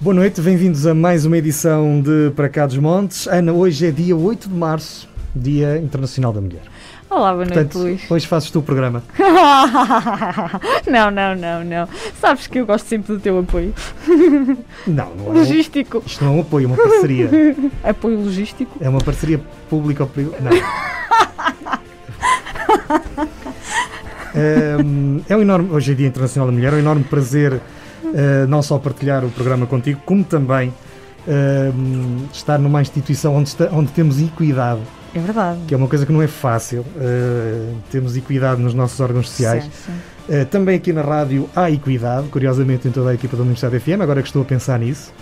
Boa noite, bem-vindos a mais uma edição de Para Cá dos Montes. Ana, hoje é dia 8 de março, Dia Internacional da Mulher. Olá, boa Portanto, noite, Luís. hoje fazes tu o programa. não, não, não, não. Sabes que eu gosto sempre do teu apoio. Não, não é. um- Logístico. Isto não é um apoio, é uma parceria. Apoio logístico. É uma parceria pública ou privada. Não. É um enorme, hoje é Dia Internacional da Mulher, é um enorme prazer eh, não só partilhar o programa contigo, como também ehm, estar numa instituição onde, está- onde temos equidade, É verdade. que é uma coisa que não é fácil. eh, temos equidade nos nossos órgãos sociais. Sim, sim. Uh, também aqui na rádio há equidade, curiosamente em toda a equipa da Universidade FM, agora que estou a pensar nisso.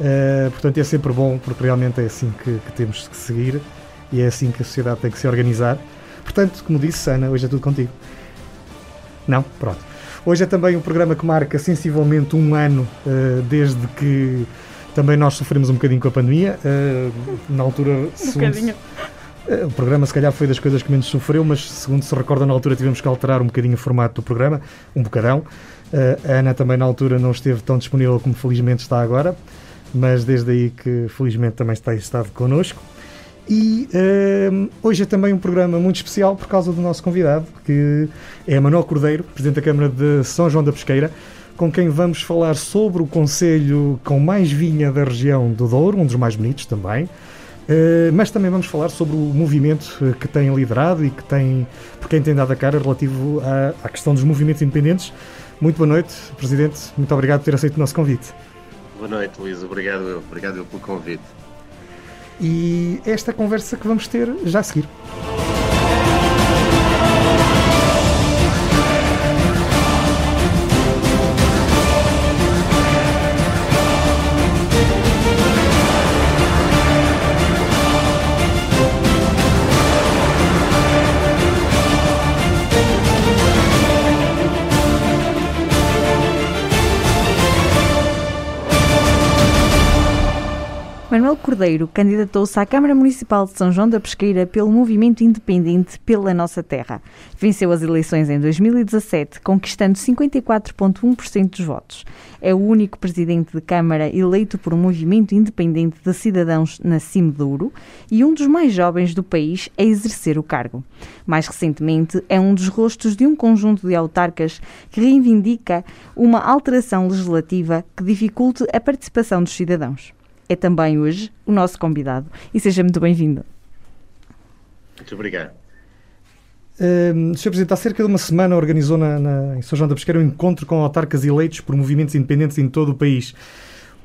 Uh, portanto, é sempre bom, porque realmente é assim que, que temos que seguir e é assim que a sociedade tem que se organizar. Portanto, como disse, Ana, hoje é tudo contigo. Não? Pronto. Hoje é também um programa que marca sensivelmente um ano uh, desde que também nós sofremos um bocadinho com a pandemia. Uh, na altura, Um bocadinho. eh, O programa, se calhar, foi das coisas que menos sofreu, mas, segundo se recorda, na altura tivemos que alterar um bocadinho o formato do programa, um bocadão. A Ana também, na altura, não esteve tão disponível como felizmente está agora, mas desde aí que, felizmente, também está estado connosco. E eh, hoje é também um programa muito especial por causa do nosso convidado, que é Manuel Cordeiro, Presidente da Câmara de São João da Pesqueira, com quem vamos falar sobre o Conselho com mais vinha da região do Douro, um dos mais bonitos também. Uh, mas também vamos falar sobre o movimento uh, que tem liderado e que tem, por quem tem dado a cara relativo à, à questão dos movimentos independentes. Muito boa noite, Presidente. Muito obrigado por ter aceito o nosso convite. Boa noite, Luís. Obrigado. Obrigado pelo convite. E esta conversa que vamos ter já a seguir. Cordeiro candidatou-se à Câmara Municipal de São João da Pesqueira pelo Movimento Independente pela Nossa Terra. Venceu as eleições em 2017, conquistando 54,1% dos votos. É o único presidente de Câmara eleito por um movimento independente de cidadãos na Cime Douro e um dos mais jovens do país a exercer o cargo. Mais recentemente, é um dos rostos de um conjunto de autarcas que reivindica uma alteração legislativa que dificulte a participação dos cidadãos é também hoje o nosso convidado. E seja muito bem-vindo. Muito obrigado. Um, Sr. Presidente, há cerca de uma semana organizou na, na, em São João da Pesqueira um encontro com autarcas eleitos por movimentos independentes em todo o país.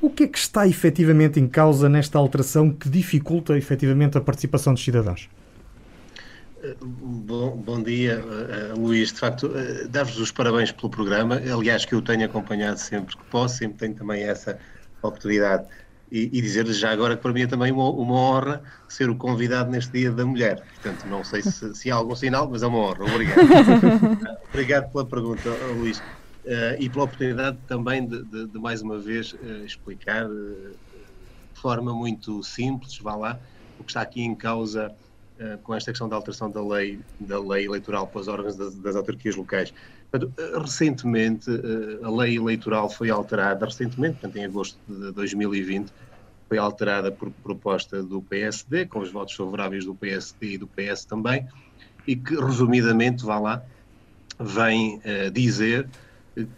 O que é que está efetivamente em causa nesta alteração que dificulta efetivamente a participação dos cidadãos? Bom, bom dia, uh, Luís. De facto, uh, dar-vos os parabéns pelo programa. Aliás, que eu tenho acompanhado sempre que posso, sempre tenho também essa oportunidade. E, e dizer-lhes já agora que para mim é também uma, uma, honra ser o convidado neste Dia da Mulher. Portanto, não sei se, se há algum sinal, mas é uma honra. Obrigado. Obrigado pela pergunta, Luís. Uh, e pela oportunidade também de, de, de mais uma vez uh, explicar uh, de forma muito simples, vá lá, o que está aqui em causa com esta questão da alteração da lei, da lei eleitoral para os órgãos das, das autarquias locais. Portanto, recentemente, a lei eleitoral foi alterada, recentemente, portanto, em agosto de 2020, foi alterada por proposta do PSD, com os votos favoráveis do PSD e do PS também, e que, resumidamente, vá lá, vem uh, dizer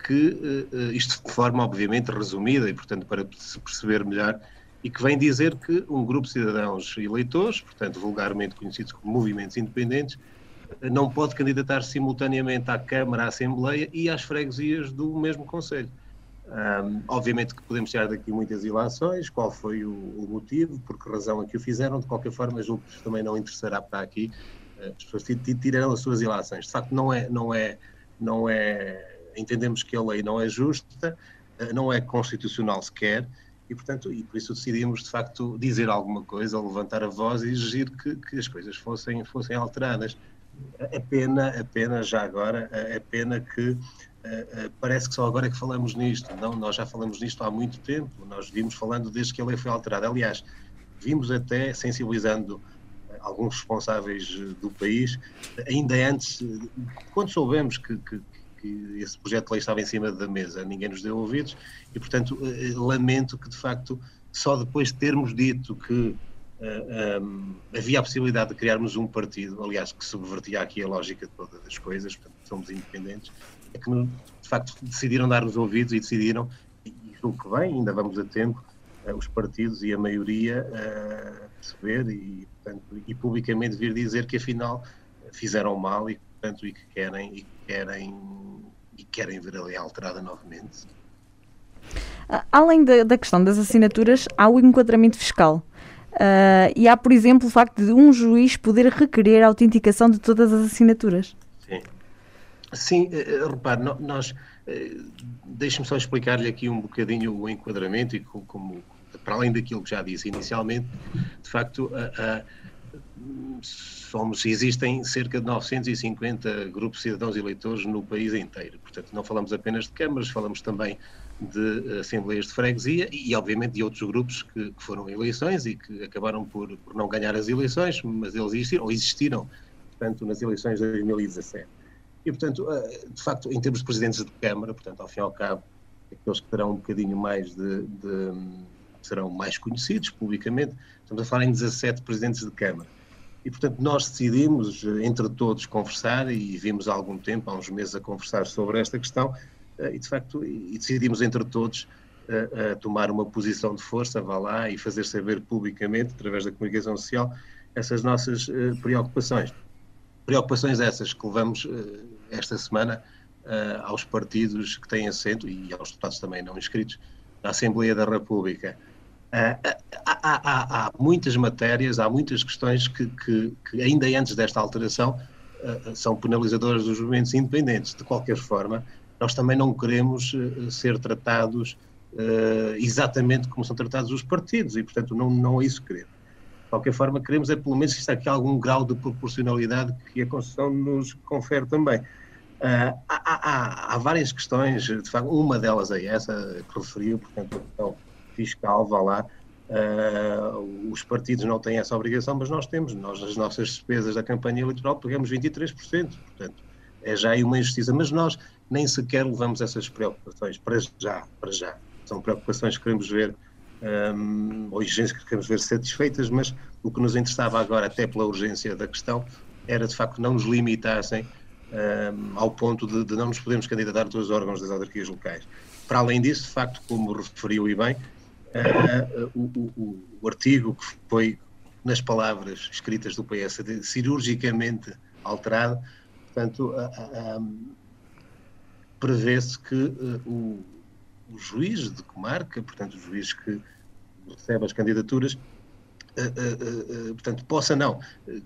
que, uh, isto de forma obviamente resumida e, portanto, para se perceber melhor, e que vem dizer que um grupo de cidadãos eleitores, portanto, vulgarmente conhecidos como movimentos independentes, não pode candidatar simultaneamente à Câmara, à Assembleia e às freguesias do mesmo Conselho. Um, obviamente que podemos tirar daqui muitas ilações, qual foi o, o, motivo, por que razão é que o fizeram, de qualquer forma, julgo que também não interessará para aqui, as pessoas tirarão as suas ilações. De facto, não é, não é, não é, entendemos que a lei não é justa, não é constitucional sequer, e portanto, e por isso decidimos de facto dizer alguma coisa, levantar a voz e exigir que, que as coisas fossem, fossem alteradas. É pena, é pena já agora, é pena que uh, parece que só agora é que falamos nisto. Não, nós já falamos nisto há muito tempo, nós vimos falando desde que a lei foi alterada. Aliás, vimos até sensibilizando alguns responsáveis do país, ainda antes, quando soubemos que, que, que esse projeto de lei estava em cima da mesa, ninguém nos deu ouvidos e, portanto, lamento que de facto só depois de termos dito que um, havia a possibilidade de criarmos um partido, aliás, que subvertia aqui a lógica de todas as coisas, portanto, somos independentes, é que de facto decidiram dar-nos ouvidos e decidiram, e julgo que bem, ainda vamos a tempo, uh, os partidos e a maioria uh, perceber e, portanto, e publicamente vir dizer que afinal fizeram mal e, portanto, e que querem, e querem, e querem ver a lei alterada novamente. Além da, da, questão das assinaturas, há o enquadramento fiscal. Uh, e há, por exemplo, o facto de um juiz poder requerer a autenticação de todas as assinaturas. Sim, Sim uh, repare, nós. Uh, Deixe-me só explicar-lhe aqui um bocadinho o enquadramento e como, como, para além daquilo que já disse inicialmente, de facto, somos, existem cerca de 950 grupos de cidadãos eleitores no país inteiro. Portanto, não falamos apenas de câmaras, falamos também de assembleias de freguesia e, obviamente, de outros grupos que, que foram eleições e que acabaram por, por, não ganhar as eleições, mas eles existiram, ou existiram, portanto, nas eleições de 2017. E, portanto, eh, de facto, em termos de presidentes de Câmara, portanto, ao fim e ao cabo, aqueles que terão um bocadinho mais de, de serão mais conhecidos publicamente, estamos a falar em 17 presidentes de Câmara. E, portanto, nós decidimos, eh, entre todos, conversar e vimos há algum tempo, há uns meses, a conversar sobre esta questão eh, e de facto e decidimos entre todos uh, uh, tomar uma posição de força, vá lá e fazer saber publicamente, através da comunicação social, essas nossas uh, preocupações. Preocupações essas que levamos esta semana aos partidos que têm assento e aos deputados também não inscritos na Assembleia da República. Há, há, há, muitas matérias, há muitas questões que, que, que ainda antes desta alteração são penalizadoras dos movimentos independentes. De qualquer forma, nós também não queremos uh, ser tratados uh, exatamente como são tratados os partidos e, portanto, não, não é isso que queremos. De qualquer forma, queremos é pelo menos que está aqui algum grau de proporcionalidade que a Constituição nos confere também. Uh, há, há, há, várias questões, de facto, uma delas é essa que referiu, portanto, a questão fiscal, vá lá, Uh, os partidos não têm essa obrigação, mas nós temos. Nós, as nossas despesas da campanha eleitoral, pagamos 23%. Portanto, é já aí uma injustiça. Mas nós nem sequer levamos essas preocupações para já, para já. São preocupações que queremos ver, um, ou exigências que queremos ver satisfeitas, mas o que nos interessava agora, até pela urgência da questão, era de facto não nos limitassem um, ao ponto de, de, não nos podermos candidatar a os órgãos das autarquias locais. Para além disso, de facto, como referiu e bem, uh, o, o, o, artigo que foi, nas palavras escritas do PS, cirurgicamente alterado, portanto, uh, um, prevê-se que uh, o, o, juiz de comarca, portanto, o juiz que recebe as candidaturas, uh, portanto, possa não,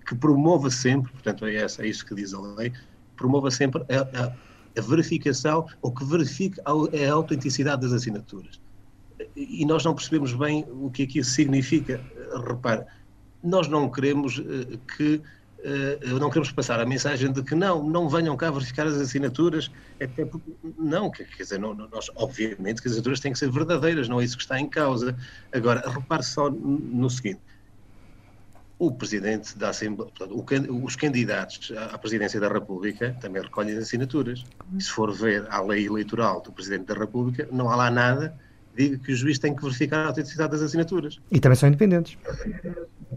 que promova sempre, portanto, é, essa, é isso que diz a lei, promova sempre a, a, a verificação ou que verifique a, a autenticidade das assinaturas. E nós não percebemos bem o que aqui significa. Repare, nós não queremos que não queremos passar a mensagem de que não, não venham cá verificar as assinaturas, até porque, não, quer dizer, não, nós, obviamente que as assinaturas têm que ser verdadeiras, não é isso que está em causa. Agora, repare só no seguinte, o Presidente da Assembleia, portanto, os candidatos à Presidência da República também recolhem as assinaturas. E se for ver a lei eleitoral do Presidente da República, não há lá nada que diga que o juiz tem que verificar a autenticidade das assinaturas. E também são independentes.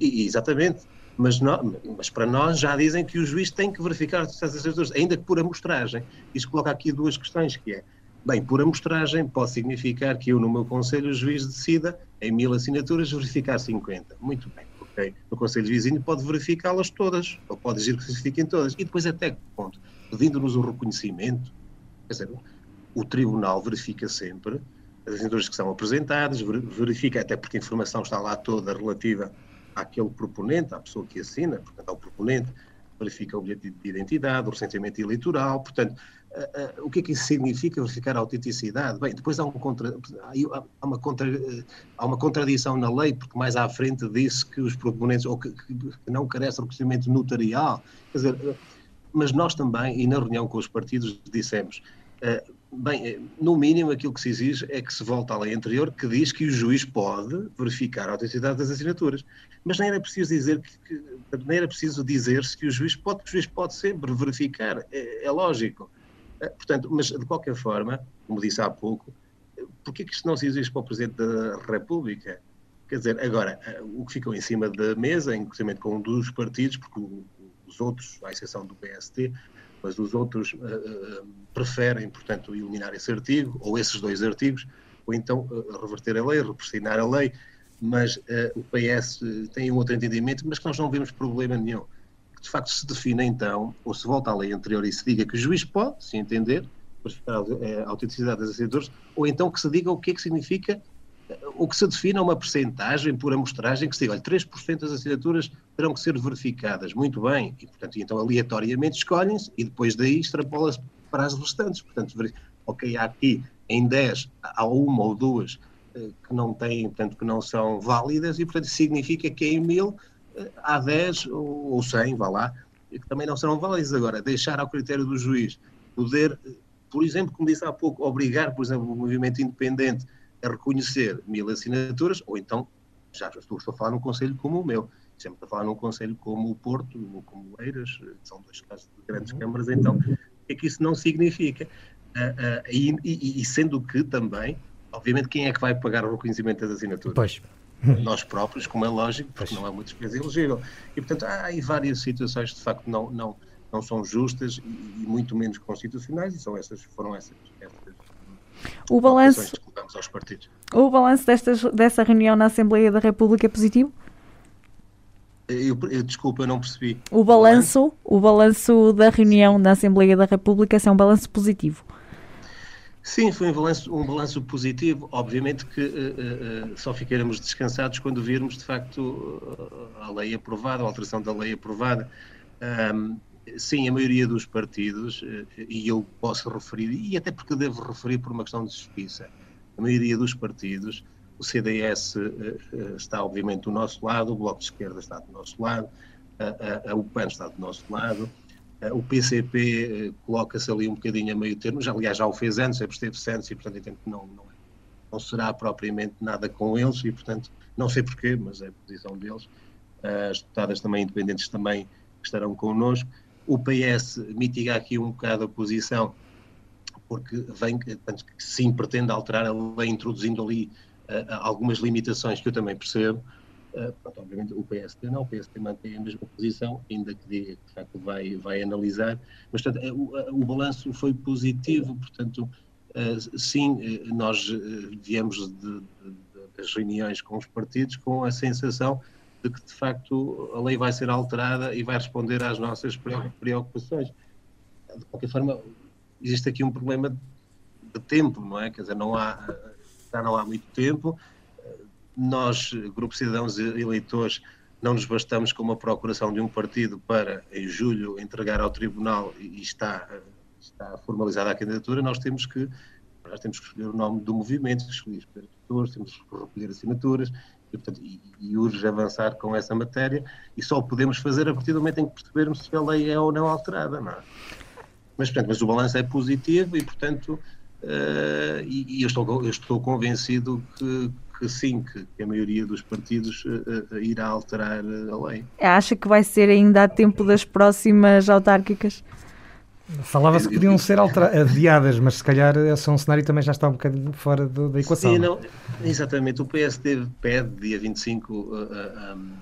E, exatamente mas, mas, para nós já dizem que o juiz tem que verificar as assinaturas, ainda que por amostragem. Isto coloca aqui duas questões, que é, bem, por amostragem pode significar que eu no meu conselho o juiz decida em mil assinaturas verificar 50. Muito bem, ok. Conselho vizinho pode verificá-las todas, ou pode dizer que se verifiquem todas. E depois até que ponto? Pedindo-nos o reconhecimento, quer dizer, o tribunal verifica sempre as assinaturas que são apresentadas, verifica, até porque a informação está lá toda relativa àquele proponente, à pessoa que assina, portanto, ao proponente, verifica o bilhete de identidade, o recenteamento eleitoral, portanto, uh, uh, o que é que isso significa verificar a autenticidade? Bem, depois há, um contra, há, uma contra, uh, há uma contradição na lei, porque mais à frente disse que os proponentes, ou que, que não carece de reconhecimento notarial, quer dizer, mas nós também, e na reunião com os partidos, dissemos, Bem, eh, no mínimo aquilo que se exige é que se volte à lei anterior que diz que o juiz pode verificar a autenticidade das assinaturas. Mas nem era preciso dizer que, nem era preciso dizer-se que o juiz pode, o juiz pode sempre verificar, é, é lógico. Portanto, mas de qualquer forma, como disse há pouco, porquê que isto não se exige para o Presidente da República? Quer dizer, agora, o que ficou em cima da mesa, inclusive com um dos partidos, porque os outros, à exceção do PST, mas os outros uh, uh, preferem, portanto, eliminar esse artigo, ou esses dois artigos, ou então uh, reverter a lei, repressionar a lei, mas o PS tem um outro entendimento, mas que nós não vemos problema nenhum. De facto, se define então, ou se volta à lei anterior e se diga que o juiz pode, se entender, verificar a autenticidade das assinaturas, ou então que se diga o que é que significa o que se defina uma percentagem por amostragem que se diga, olha, 3% das assinaturas terão que ser verificadas. Muito bem. E, portanto, então aleatoriamente escolhem-se e depois daí extrapola-se para as restantes. Portanto, ok, há aqui em 10, há uma ou duas eh, que não têm, portanto, que não são válidas e, portanto, significa que em mil eh, há 10 ou 100, vá lá, que também não serão válidas. Agora, deixar ao critério do juiz poder, eh, por exemplo, como disse há pouco, obrigar, por exemplo, o movimento independente a reconhecer mil assinaturas, ou então, já estou, estou a falar num conselho como o meu, sempre a falar num conselho como o Porto, ou como o Eiras, são dois casos de grandes uhum. câmaras, então, o que é que isso não significa? Uh, uh, e, e, e, sendo que também, obviamente, quem é que vai pagar o reconhecimento das assinaturas? Pois. Nós próprios, como é lógico, porque pois. não é uma despesa elegível. E, portanto, há aí várias situações que, de facto, não, não, não são justas e, e muito menos constitucionais, e são essas, foram essas, essas o balanço, o balanço destas, dessa reunião na Assembleia da República é positivo? Eu, eu, desculpa, eu não percebi. O balanço, o balanço da reunião na Assembleia da República é um balanço positivo? Sim, foi um balanço, um balanço positivo. Obviamente que uh, uh, só ficaremos descansados quando virmos, de facto, a lei aprovada, a alteração da lei aprovada. Um, sim, a maioria dos partidos, eh, e eu posso referir, e até porque devo referir por uma questão de justiça, a maioria dos partidos, o CDS eh, eh, está obviamente do nosso lado, o Bloco de Esquerda está do nosso lado, a, a, o PAN está do nosso lado, o PCP coloca-se ali um bocadinho a meio termo, já, aliás já o fez antes, esteve antes e portanto entendo que não, não, não será propriamente nada com eles e portanto não sei porquê, mas é a posição deles. As deputadas também independentes também estarão connosco o PS mitiga aqui um bocado a posição, porque vem, portanto, sim, pretende alterar a lei, introduzindo ali uh, algumas limitações que eu também percebo. Uh, pronto, obviamente o PSD não, o PSD mantém a mesma posição, ainda que diga que de facto vai, vai analisar, mas portanto, é, o, o balanço foi positivo, portanto, uh, sim, nós viemos de, de, das reuniões com os partidos com a sensação de que de facto a lei vai ser alterada e vai responder às nossas preocupações. De qualquer forma, existe aqui um problema de tempo, não é? Quer dizer, não há, já não há muito tempo. Nós, Grupo Cidadãos e Eleitores, não nos bastamos com uma procuração de um partido para, em julho, entregar ao Tribunal e está, está formalizada a candidatura, nós temos que nós temos que escolher o nome do movimento, escolher os temos que recolher assinaturas e, portanto, e, e, urge avançar com essa matéria e só podemos fazer a partir do momento em que percebermos se a lei é ou não alterada. Não é? mas, portanto, mas o balanço é positivo e, portanto, uh, e, e eu, estou, eu estou convencido que, que sim, que, a maioria dos partidos uh, irá alterar a lei. Acha que vai ser ainda a tempo das próximas autárquicas? Falava-se que podiam ser adiadas, mas se calhar esse é um cenário também já está um bocadinho fora do, da equação. Sim, não, exatamente. O PSD pede, dia 25, uh, uh, um,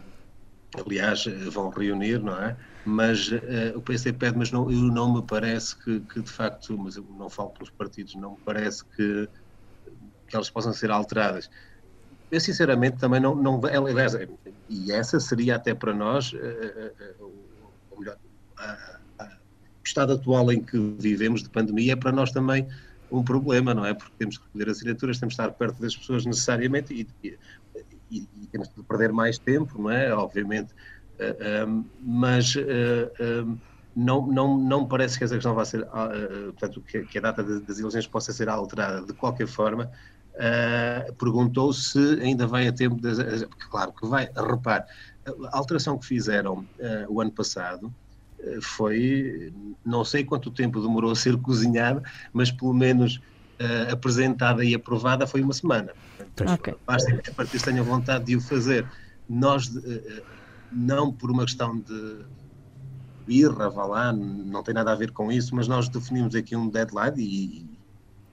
aliás, vão reunir, não é? Mas uh, o PSD pede, mas não, eu não me parece que, que, de facto, mas eu não falo pelos partidos, não me parece que, que elas possam ser alteradas. Eu, sinceramente, também não. não aliás, e essa seria até para nós, uh, uh, ou melhor, estado atual em que vivemos de pandemia é para nós também um problema, não é? Porque temos que recolher assinaturas, temos que estar perto das pessoas necessariamente e, e, e, temos que perder mais tempo, não é? Obviamente. Uh, eh, um, mas uh, eh, um, não, não, não parece que essa questão vá ser, uh, portanto, que, que, a data das eleições possa ser alterada. De qualquer forma, perguntou se ainda vai a tempo, das, claro que vai, repare, a alteração que fizeram o ano passado, foi, não sei quanto tempo demorou a ser cozinhada, mas pelo menos uh, apresentada e aprovada foi uma semana. Portanto, okay. Basta que a partir tenham vontade de o fazer. Nós, uh, não por uma questão de, birra, vá lá, não tem nada a ver com isso, mas nós definimos aqui um deadline e,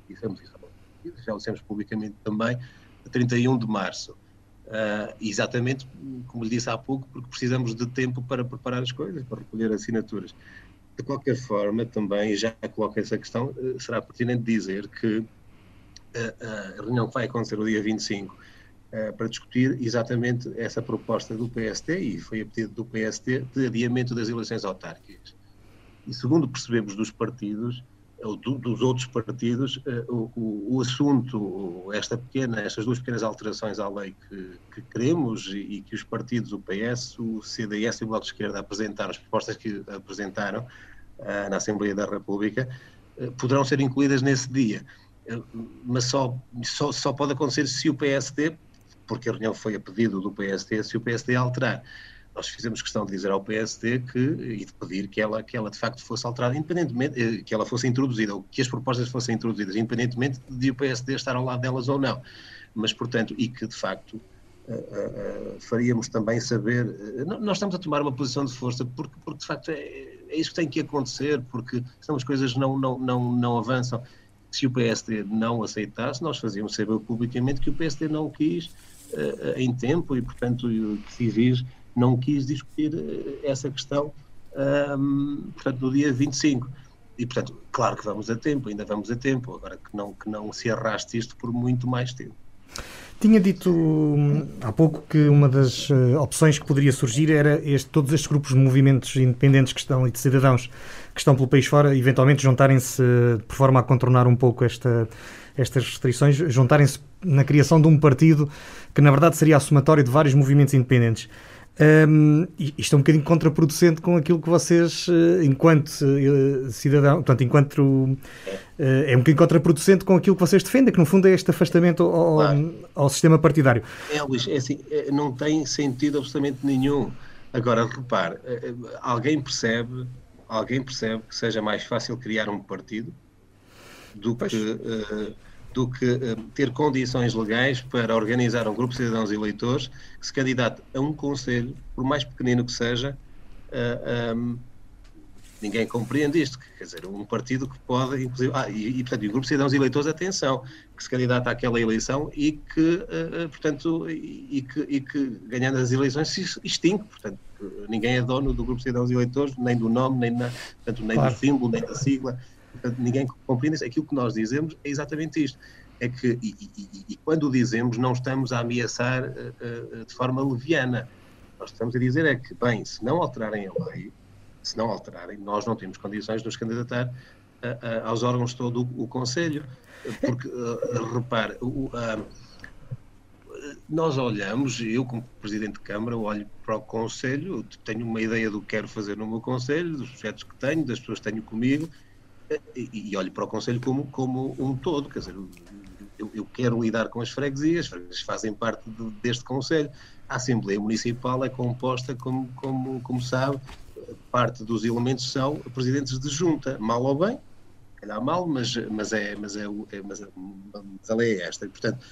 e dissemos isso, já o dissemos publicamente também, 31 de março. Uh, exatamente, como lhe disse há pouco, porque precisamos de tempo para preparar as coisas, para recolher assinaturas. De qualquer forma, também, já coloco essa questão, uh, será pertinente dizer que uh, a reunião que vai acontecer no dia 25 para discutir exatamente essa proposta do PST, e foi a pedido do PST, de adiamento das eleições autárquicas. E segundo percebemos dos partidos, do, dos outros partidos, o, o, o, assunto, esta pequena, estas duas pequenas alterações à lei que, que queremos e, e, que os partidos, o PS, o CDS e o Bloco de Esquerda apresentaram, as propostas que apresentaram uh, na Assembleia da República, uh, poderão ser incluídas nesse dia. Mas só, só, só pode acontecer se o PSD porque a reunião foi a pedido do PSD, se o PSD alterar. Nós fizemos questão de dizer ao PSD que, e de pedir que ela, que ela de facto fosse alterada, independentemente, eh, que ela fosse introduzida, ou que as propostas fossem introduzidas, independentemente de o PSD estar ao lado delas ou não. Mas, portanto, e que de facto Uh, uh, faríamos também saber. Nós estamos a tomar uma posição de força porque, porque de facto, é, é, isso que tem que acontecer, porque senão as coisas não, não, não, não avançam. Se o PSD não aceitasse, nós fazíamos saber publicamente que o PSD não quis em tempo e, portanto, o Civis não quis discutir uh, essa questão, um, portanto, no dia 25. E, portanto, claro que vamos a tempo, ainda vamos a tempo, agora que não, que não se arraste isto por muito mais tempo. Tinha dito hum, há pouco que uma das uh, opções que poderia surgir era este, todos estes grupos de movimentos independentes que estão e de cidadãos que estão pelo país fora, eventualmente juntarem-se uh, por forma a contornar um pouco esta, estas restrições, juntarem-se na criação de um partido que na verdade seria a somatória de vários movimentos independentes. Um, isto é um bocadinho contraproducente com aquilo que vocês, eh, enquanto uh, cidadão, portanto, enquanto uh, é um bocadinho contraproducente com aquilo que vocês defendem, que no fundo é este afastamento ao, claro. ao sistema partidário. É, Luís, é assim, não tem sentido absolutamente nenhum. Agora, repare, alguém percebe, alguém percebe que seja mais fácil criar um partido do pois. que uh, do que uh, ter condições legais para organizar um grupo de cidadãos e eleitores que se candidate a um conselho, por mais pequenino que seja, uh, eh, um, ehm, ninguém compreende isto, quer dizer, um partido que pode, inclusive, ah, e, e portanto, o grupo de cidadãos e eleitores, atenção, que se candidata àquela eleição e que, uh, portanto, e, e, que, e que, ganhando as eleições, se extingue, portanto, ninguém é dono do grupo de cidadãos e eleitores, nem do nome, nem, na, portanto, nem claro. do símbolo, nem da sigla, Portanto, ninguém compreende isso. Aquilo que nós dizemos é exatamente isto. É que, e, e, e quando dizemos, não estamos a ameaçar uh, uh, de forma leviana. Nós estamos a dizer é que, bem, se não alterarem a lei, se não alterarem, nós não temos condições de nos candidatar uh, aos órgãos de todo o, o Conselho. Porque, repare, o, nós olhamos, eu como Presidente de Câmara olho para o Conselho, tenho uma ideia do que quero fazer no meu Conselho, dos projetos que tenho, das pessoas que tenho comigo, e, olho para o Conselho como, como um todo, quer dizer, eu, eu quero lidar com as freguesias, as freguesias fazem parte de, deste Conselho. A Assembleia Municipal é composta, como, como, como sabe, parte dos elementos são presidentes de junta, mal ou bem, calhar mal, mas, mas, é, mas, é, é, mas, é, mas a lei é esta. E, portanto,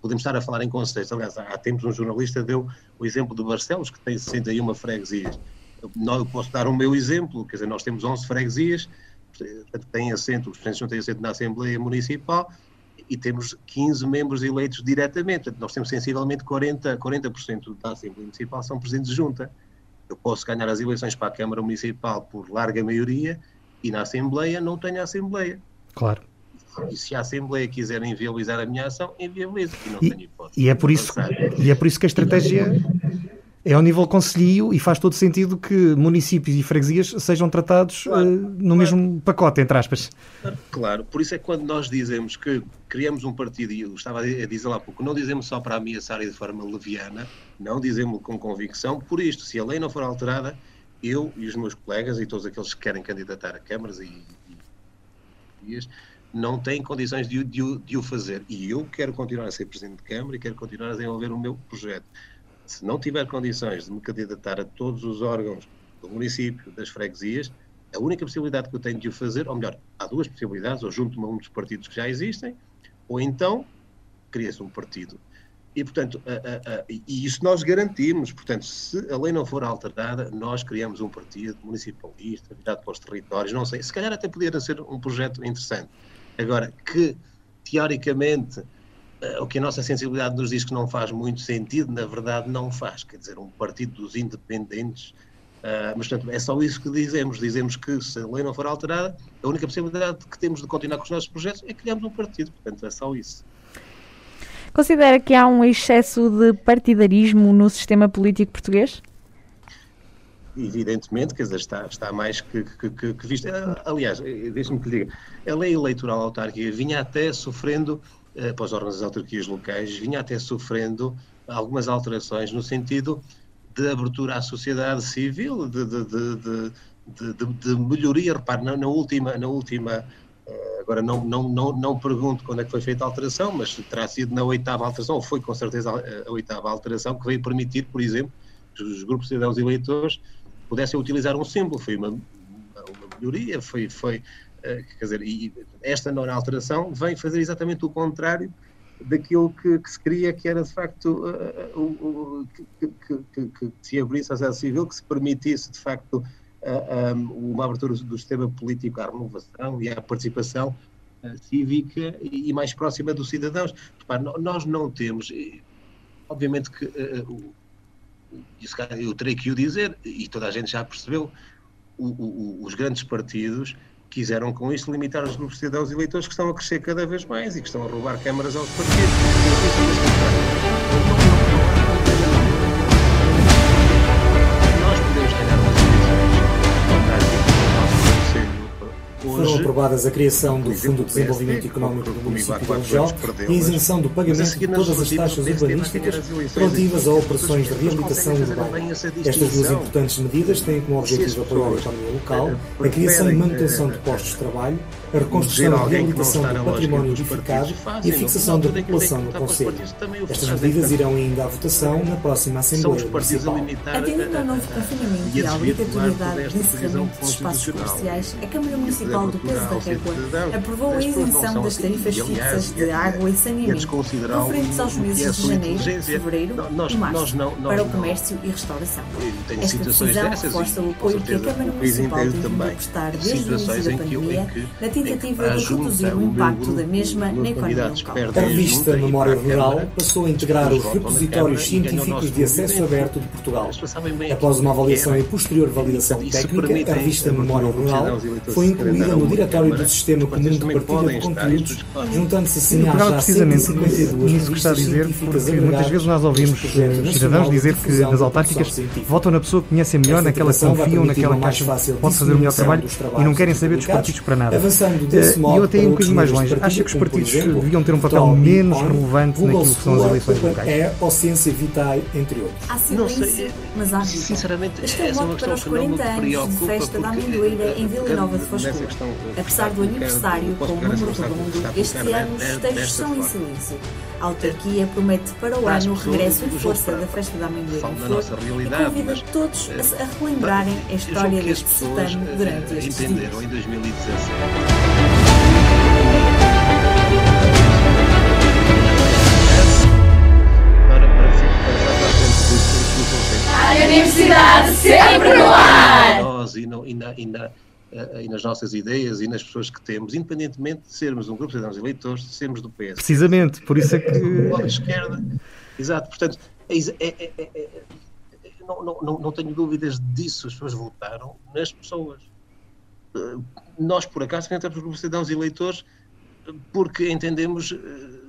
podemos estar a falar em conselhos. Aliás, há tempos um jornalista deu o exemplo de Barcelos, que tem 61 freguesias. Eu posso dar o meu exemplo, quer dizer, nós temos 11 freguesias, tem assento, os presidentes não têm assento na Assembleia Municipal e temos 15 membros eleitos diretamente. Portanto, nós temos sensivelmente 40%, 40 da Assembleia Municipal são presidentes de junta. Eu posso ganhar as eleições para a Câmara Municipal por larga maioria e na Assembleia não tenho a Assembleia. Claro. E se a Assembleia quiser inviabilizar a minha ação, inviabiliza. E não e, tenho hipótese. E é, por isso, e é por isso que a estratégia é ao nível conselhio e faz todo sentido que municípios e freguesias sejam tratados claro, uh, no claro. mesmo pacote, entre aspas. Claro, por isso é que quando nós dizemos que criamos um partido, e eu estava a dizer lá há pouco, não dizemos só para ameaçar e de forma leviana, não dizemos com convicção, por isto, se a lei não for alterada, eu e os meus colegas e todos aqueles que querem candidatar a câmaras e, e, e não têm condições de, de, de o fazer. E eu quero continuar a ser Presidente de Câmara e quero continuar a desenvolver o meu projeto se não tiver condições de me candidatar a todos os órgãos do município, das freguesias, a única possibilidade que eu tenho de o fazer, ou melhor, há duas possibilidades, ou junto-me a um dos partidos que já existem, ou então cria-se um partido E, portanto, a, a, a, e isso nós garantimos. Portanto, se a lei não for alterada, nós criamos um partido municipalista, virado para os territórios, não sei, se calhar até poderia ser um projeto interessante. Agora, que teoricamente o que a nossa sensibilidade nos diz que não faz muito sentido, na verdade não faz. Quer dizer, um partido dos independentes. Uh, mas, portanto, é só isso que dizemos. Dizemos que se a lei não for alterada, a única possibilidade que temos de continuar com os nossos projetos é criarmos um partido. Portanto, é só isso. Considera que há um excesso de partidarismo no sistema político português? Evidentemente, quer dizer, está, está mais que, que, que, que visto. Aliás, deixe-me que lhe diga, a lei eleitoral autárquica vinha até sofrendo, eh, para os órgãos das autarquias locais, vinha até sofrendo algumas alterações no sentido de abertura à sociedade civil, de, de, de, de, melhoria. Repare, na, na última, na última eh, agora não, não, não, não pergunto quando é que foi feita a alteração, mas terá sido na oitava alteração, ou foi com certeza a, a oitava alteração, que veio permitir, por exemplo, que os grupos de cidadãos eleitores pudessem utilizar um símbolo. Foi uma, uma melhoria, foi, foi quer dizer, e esta nona alteração vem fazer exatamente o contrário daquilo que, que se queria, que era de facto uh, uh, que, que, que, que, se abrisse a sociedade civil, que se permitisse de facto um, uma abertura do sistema político à renovação e à participação uh, cívica e, e, mais próxima dos cidadãos. Repare, nós não temos, obviamente que uh, isso eu terei que o dizer, e toda a gente já percebeu, o, o, os grandes partidos quiseram com isto limitar os números de cidadãos eleitores que estão a crescer cada vez mais e que estão a roubar câmaras aos partidos. Foram aprovadas a criação do Fundo de Desenvolvimento Económico do município de Aljó e a isenção do pagamento de todas as taxas urbanísticas relativas a operações de reabilitação urbana. Estas duas importantes medidas têm como objetivo apoiar a economia local, a criação e manutenção de postos de trabalho, a reconstrução e reabilitação do património edificado e a fixação da população no Conselho. Estas medidas irão ainda à votação na próxima Assembleia Municipal. Atendendo ao novo confinamento e à obrigatoriedade de encerramento de espaços comerciais, a Câmara Municipal do Peso da Régua. aprovou a isenção das tarifas fixas de água e saneamento. referentes aos meses de janeiro, fevereiro e março para o comércio e restauração. Esta decisão reforça o apoio que a Câmara Municipal tem vindo a prestar desde o início da pandemia na tentativa de reduzir o impacto da mesma na economia local. A revista Memória Rural passou a integrar os repositórios científicos de acesso aberto de Portugal. Após uma avaliação e posterior validação técnica, a revista Memória Rural foi incluída no Diretório do Sistema Comum de Partilha de Conteúdos, juntando-se assim às já 152 nisso que está a dizer, porque muitas vezes nós ouvimos cidadãos dizer que nas autárquicas votam na pessoa que conhecem melhor, naquela que confiam, naquela que pode fazer o melhor trabalho e não querem saber dos partidos para nada. Eh, e eu até ia um bocadinho mais longe. Acha que os partidos deviam ter um papel menos relevante naquilo que são as eleições locais? É ou Ciência Vitae, entre outros. Há silêncio, mas há. Sinceramente, este é o voto para os 40 anos de festa da amendoeira em Vila Nova de Foscura. Apesar do aniversário com o número redondo, este ano os textos são em silêncio. A autarquia promete para o ano o regresso em força da festa da amendoeira em flor e convida todos a relembrarem a história deste certame durante estes dias. em 2017. A Universidade sempre no ar! Nós e, no, e, na, e, na, e, nas nossas ideias e nas pessoas que temos, independentemente de sermos um grupo de cidadãos eleitores, de sermos do PS. Precisamente, por isso é que. Da esquerda. Exato, portanto, é, é, é, não, não, não tenho dúvidas disso. As pessoas votaram nas pessoas. Nós, por acaso, entramos no grupo de cidadãos eleitores porque entendemos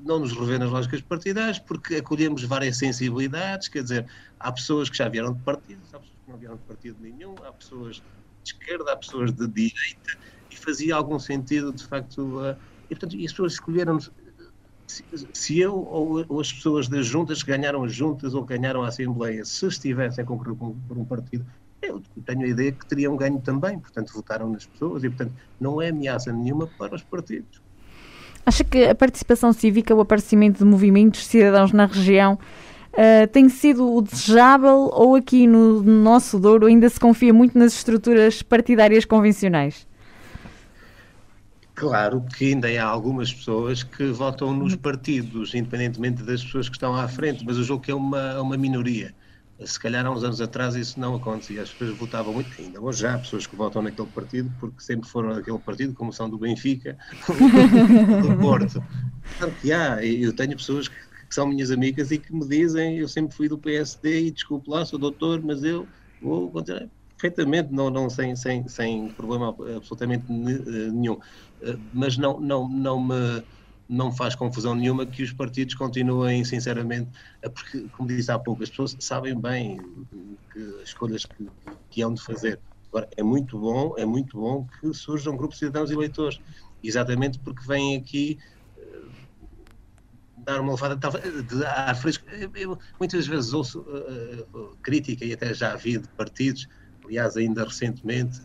não nos rever nas lógicas partidárias, porque acolhemos várias sensibilidades, quer dizer, há pessoas que já vieram de partidos, há pessoas que não vieram de partido nenhum, há pessoas de esquerda, há pessoas de direita, e fazia algum sentido, de facto, uh, e, portanto, e as pessoas escolheram se, se eu ou, ou, as pessoas das juntas que ganharam as juntas ou ganharam a Assembleia, se estivessem a concorrer por um partido, eu tenho a ideia que teriam ganho também, portanto, votaram nas pessoas e, portanto, não é ameaça nenhuma para os partidos. Acha que a participação cívica, o aparecimento de movimentos cidadãos na região uh, tem sido o desejável ou aqui no nosso Douro ainda se confia muito nas estruturas partidárias convencionais? Claro que ainda há algumas pessoas que votam nos partidos, independentemente das pessoas que estão à frente, mas o jogo que é uma, uma minoria. Se calhar há uns anos atrás isso não acontecia, as pessoas votavam muito, ainda hoje há pessoas que votam naquele partido porque sempre foram naquele partido, como são do Benfica, do Porto. Portanto, há, eu tenho pessoas que, que são minhas amigas e que me dizem, eu sempre fui do PSD e desculpe lá, sou doutor, mas eu vou continuar perfeitamente, não, não, sem, sem, sem problema absolutamente eh, nenhum. Eh, mas não, não, não me não faz confusão nenhuma que os partidos continuem, sinceramente, porque, como disse há pouco, as pessoas sabem bem que as escolhas que, que hão de fazer. Agora, é muito bom, é muito bom que surjam grupos de cidadãos eleitores, exatamente porque vêm aqui dar uma levada de ar fresco. Eu, muitas vezes ouço uh, crítica, e até já havia de partidos, aliás, ainda recentemente,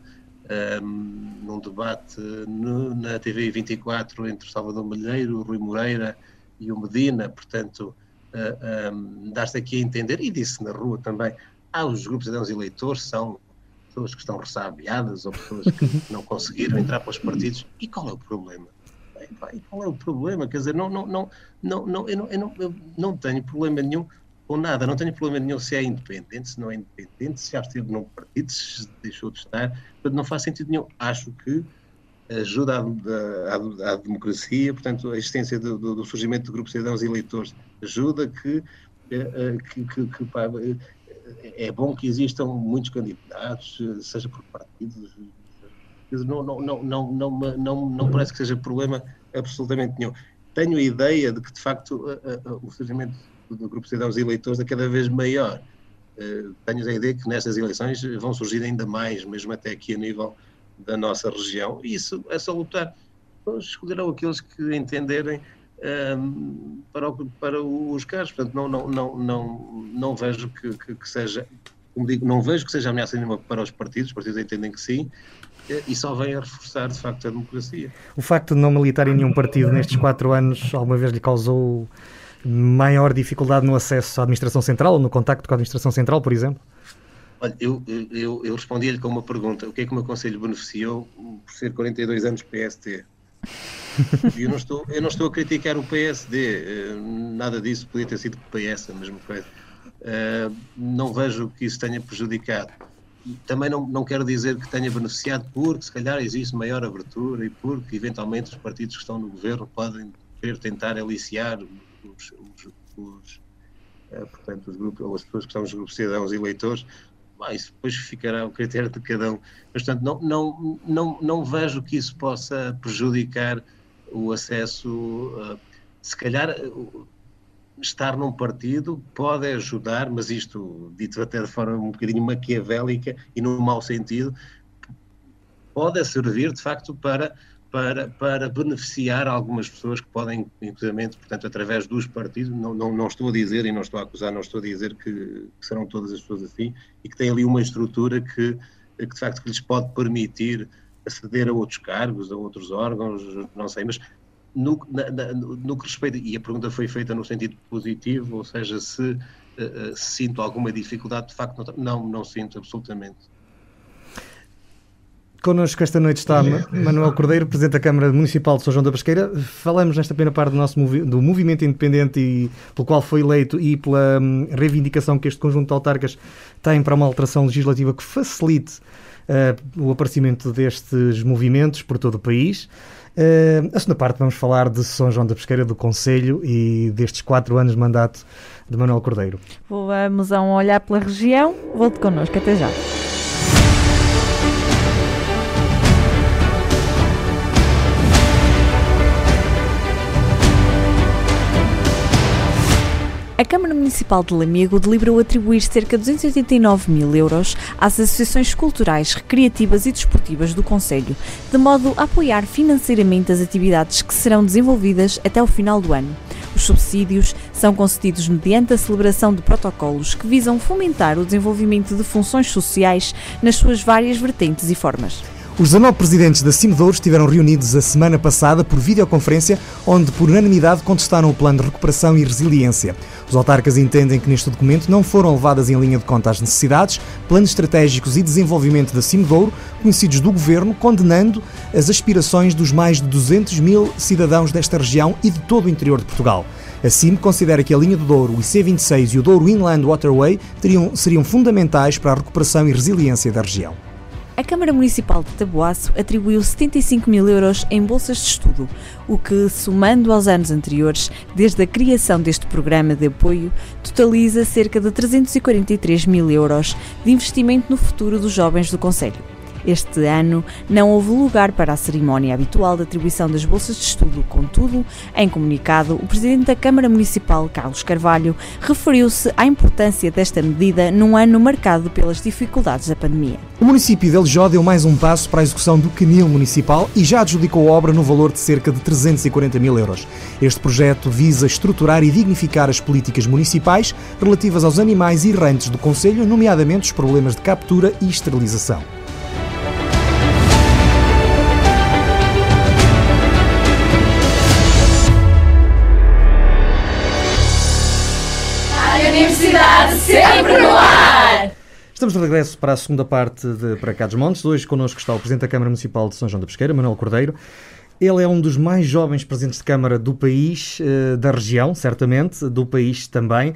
um, num debate no, na TV 24 entre Salvador Malheiro, Rui Moreira e o Medina, portanto, uh, um, dar-se aqui a entender, e disse na rua também, há os grupos de eleitores, são pessoas que estão ressabiadas ou pessoas que não conseguiram entrar para os partidos, e qual é o problema? E qual é o problema? Quer dizer, não, não, não, não, não, eu, não, eu, não, eu não tenho problema nenhum com nada, não tenho problema nenhum se é independente, se não é independente, se já esteve num partido, se deixou de estar, portanto não faz sentido nenhum. Acho que ajuda à, à, democracia, portanto a existência do, do, do, surgimento de grupos de cidadãos e eleitores ajuda que, eh, eh, que, que, que pá, é bom que existam muitos candidatos, seja por partidos, não, não, não, não, não, não, não parece que seja problema absolutamente nenhum. Tenho a ideia de que, de facto, o surgimento do grupo de cidadãos e eleitores é cada vez maior. Uh, tenho a ideia que nestas eleições vão surgir ainda mais, mesmo até aqui a nível da nossa região, e isso é só lutar. escolherão aqueles que entenderem um, ehm, para, o, para os casos. Portanto, não, não, não, não, não vejo que, que, que, seja, como digo, não vejo que seja ameaça nenhuma para os partidos, os partidos entendem que sim, e só vem a reforçar de facto a democracia. O facto de não militar em nenhum partido nestes quatro anos alguma vez lhe causou maior dificuldade no acesso à administração central ou no contacto com a administração central, por exemplo? Olha, eu, eu, eu respondi-lhe com uma pergunta: o que é que o meu Conselho beneficiou por ser 42 anos PST? eu, não estou, eu não estou a criticar o PSD, eh, nada disso podia ter sido PS, a mesma coisa. Uh, não vejo que isso tenha prejudicado. Também não, não quero dizer que tenha beneficiado, porque se calhar existe maior abertura e porque eventualmente os partidos que estão no governo podem querer tentar aliciar os, os, os uh, portanto, os grupos, ou as pessoas que estão nos grupos cidadãos e eleitores, bah, isso depois ficará ao critério de cada um. Mas, portanto, não, não, não, não vejo que isso possa prejudicar o acesso, uh, se calhar. Uh, estar num partido pode ajudar, mas isto dito até de forma um bocadinho maquiavélica e no mau sentido, pode servir de facto para para, para beneficiar algumas pessoas que podem, inclusive, portanto, através dos partidos, não, não, não estou a dizer e não estou a acusar, não estou a dizer que, que serão todas as pessoas assim, e que têm ali uma estrutura que, que de facto que lhes pode permitir aceder a outros cargos, a outros órgãos, não sei, mas no, na, na, no que respeita, e a pergunta foi feita no sentido positivo, ou seja, se, uh, se sinto alguma dificuldade, de facto não, não, não sinto absolutamente. Connosco esta noite está Manuel Cordeiro, Presidente da Câmara Municipal de São João da Pesqueira. Falamos nesta primeira parte do nosso movi do movimento independente e pelo qual foi eleito e pela hum, reivindicação que este conjunto de autarcas tem para uma alteração legislativa que facilite uh, o aparecimento destes movimentos por todo o país. Uh, a segunda parte vamos falar de São João da Pesqueira, do Conselho e destes quatro anos de mandato de Manuel Cordeiro. Vamos a um olhar pela região. Volte connosco. Até já. A Câmara Municipal de Lamego deliberou atribuir cerca de 289 mil euros às associações culturais, recreativas e desportivas do Conselho, de modo a apoiar financeiramente as atividades que serão desenvolvidas até o final do ano. Os subsídios são concedidos mediante a celebração de protocolos que visam fomentar o desenvolvimento de funções sociais nas suas várias vertentes e formas. Os 19 presidentes da Cimedouro estiveram reunidos a semana passada por videoconferência, onde por unanimidade contestaram o plano de recuperação e resiliência. Os autarcas entendem que neste documento não foram levadas em linha de conta as necessidades, planos estratégicos e desenvolvimento da Cimedouro, conhecidos do governo, condenando as aspirações dos mais de 200 mil cidadãos desta região e de todo o interior de Portugal. A CIM considera que a linha do Douro, o IC26 e o Douro Inland Waterway teriam, seriam fundamentais para a recuperação e resiliência da região. A Câmara Municipal de Taboaço atribuiu 75 mil euros em bolsas de estudo, o que, somando aos anos anteriores, desde a criação deste programa de apoio, totaliza cerca de 343 mil euros de investimento no futuro dos jovens do Conselho. Este ano não houve lugar para a cerimónia habitual de atribuição das bolsas de estudo, contudo, em comunicado, o Presidente da Câmara Municipal, Carlos Carvalho, referiu-se à importância desta medida num ano marcado pelas dificuldades da pandemia. O município de Eljó deu mais um passo para a execução do canil municipal e já adjudicou obra no valor de cerca de 340 mil euros. Este projeto visa estruturar e dignificar as políticas municipais relativas aos animais errantes do Conselho, nomeadamente os problemas de captura e esterilização. Sempre no ar! Estamos de regresso para a segunda parte de Para Cá dos Montes. Hoje connosco está o Presidente da Câmara Municipal de São João da Pesqueira, Manuel Cordeiro. Ele é um dos mais jovens presidentes de Câmara do país, eh, da região, certamente, do país também.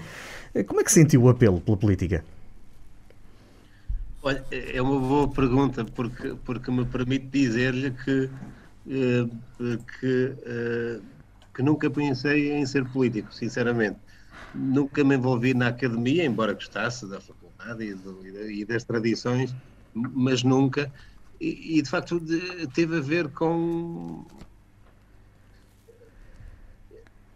Eh, como é que sentiu o apelo pela política? Olha, é uma boa pergunta, porque, porque me permite dizer-lhe que, eh, que, que nunca pensei em ser político, sinceramente nunca me envolvi na academia, embora gostasse da faculdade e, do, e das tradições, mas nunca. E, e de facto de, teve a ver com.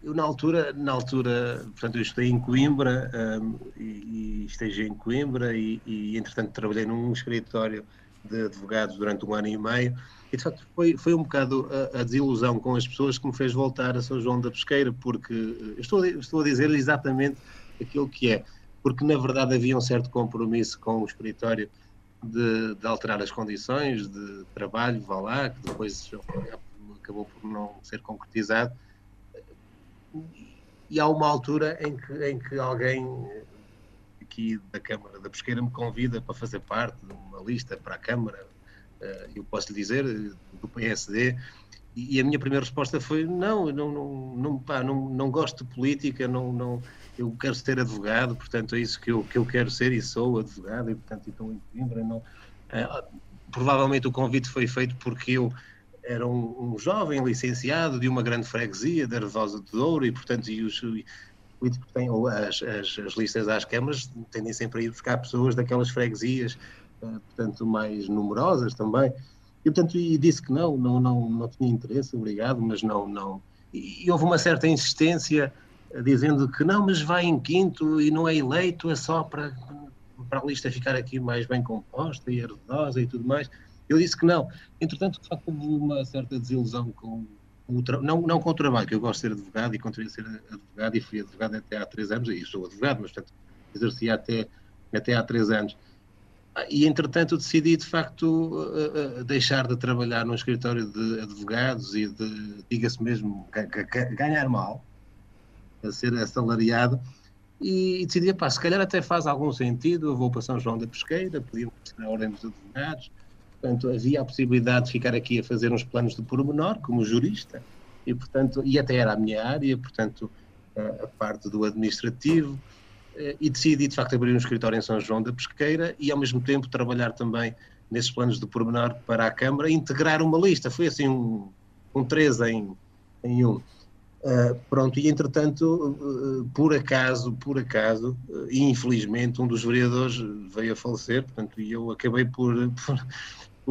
Eu na altura, na altura, portanto, eu em Coimbra um, e, e esteja em Coimbra e, e, entretanto, trabalhei num escritório de advogados durante um ano e meio e de facto foi, foi um bocado a, a, desilusão com as pessoas que me fez voltar a São João da Pesqueira, porque eh, estou, estou a dizer exatamente aquilo que é, porque na verdade havia um certo compromisso com o escritório de, de alterar as condições de trabalho, vá lá, que depois acabou por não ser concretizado. E há uma altura em que, em que alguém aqui da Câmara da Pesqueira me convida para fazer parte de uma lista para a Câmara eh, eu posso lhe dizer, eh, do PSD, e a minha primeira resposta foi não, não, não, não, pá, não, não gosto de política, não, não, eu quero ser advogado, portanto é isso que eu, que eu quero ser e sou advogado, e portanto estou em Coimbra. Não, é, provavelmente o convite foi feito porque eu era um, um, jovem licenciado de uma grande freguesia, da Revosa de Douro, e portanto e os políticos têm, ou as, as, as listas às câmaras tendem sempre a ir buscar pessoas daquelas freguesias eh, portanto, mais numerosas também. E, portanto, e disse que não, não, não, não tinha interesse, obrigado, mas não, não. E, e houve uma certa insistência eh, dizendo que não, mas vai em quinto e não é eleito, é só para, para a lista ficar aqui mais bem composta e ardosa e tudo mais. Eu disse que não. Entretanto, de facto, houve uma certa desilusão com o não, não com o trabalho, que eu gosto de ser advogado e continuei a ser advogado e fui advogado até há três anos, e sou advogado, mas portanto exercia até, até há três anos. E, entretanto, decidi, de facto, deixar de trabalhar num escritório de advogados e de, diga-se mesmo, ganhar mal, a ser assalariado, e decidi, pá, se calhar até faz algum sentido, eu vou para São João da Pesqueira, podíamos na Ordem dos Advogados, portanto, havia a possibilidade de ficar aqui a fazer uns planos de pormenor, como jurista, e, portanto, e até era a minha área, portanto, a parte do administrativo, e decidi de facto abrir um escritório em São João da Pesqueira e ao mesmo tempo trabalhar também nesses planos de pormenor para a Câmara, integrar uma lista, foi assim um, um três em, em um. Uh, pronto, e entretanto, uh, por acaso, por acaso, uh, infelizmente, um dos vereadores veio a falecer, portanto, e eu acabei por, por,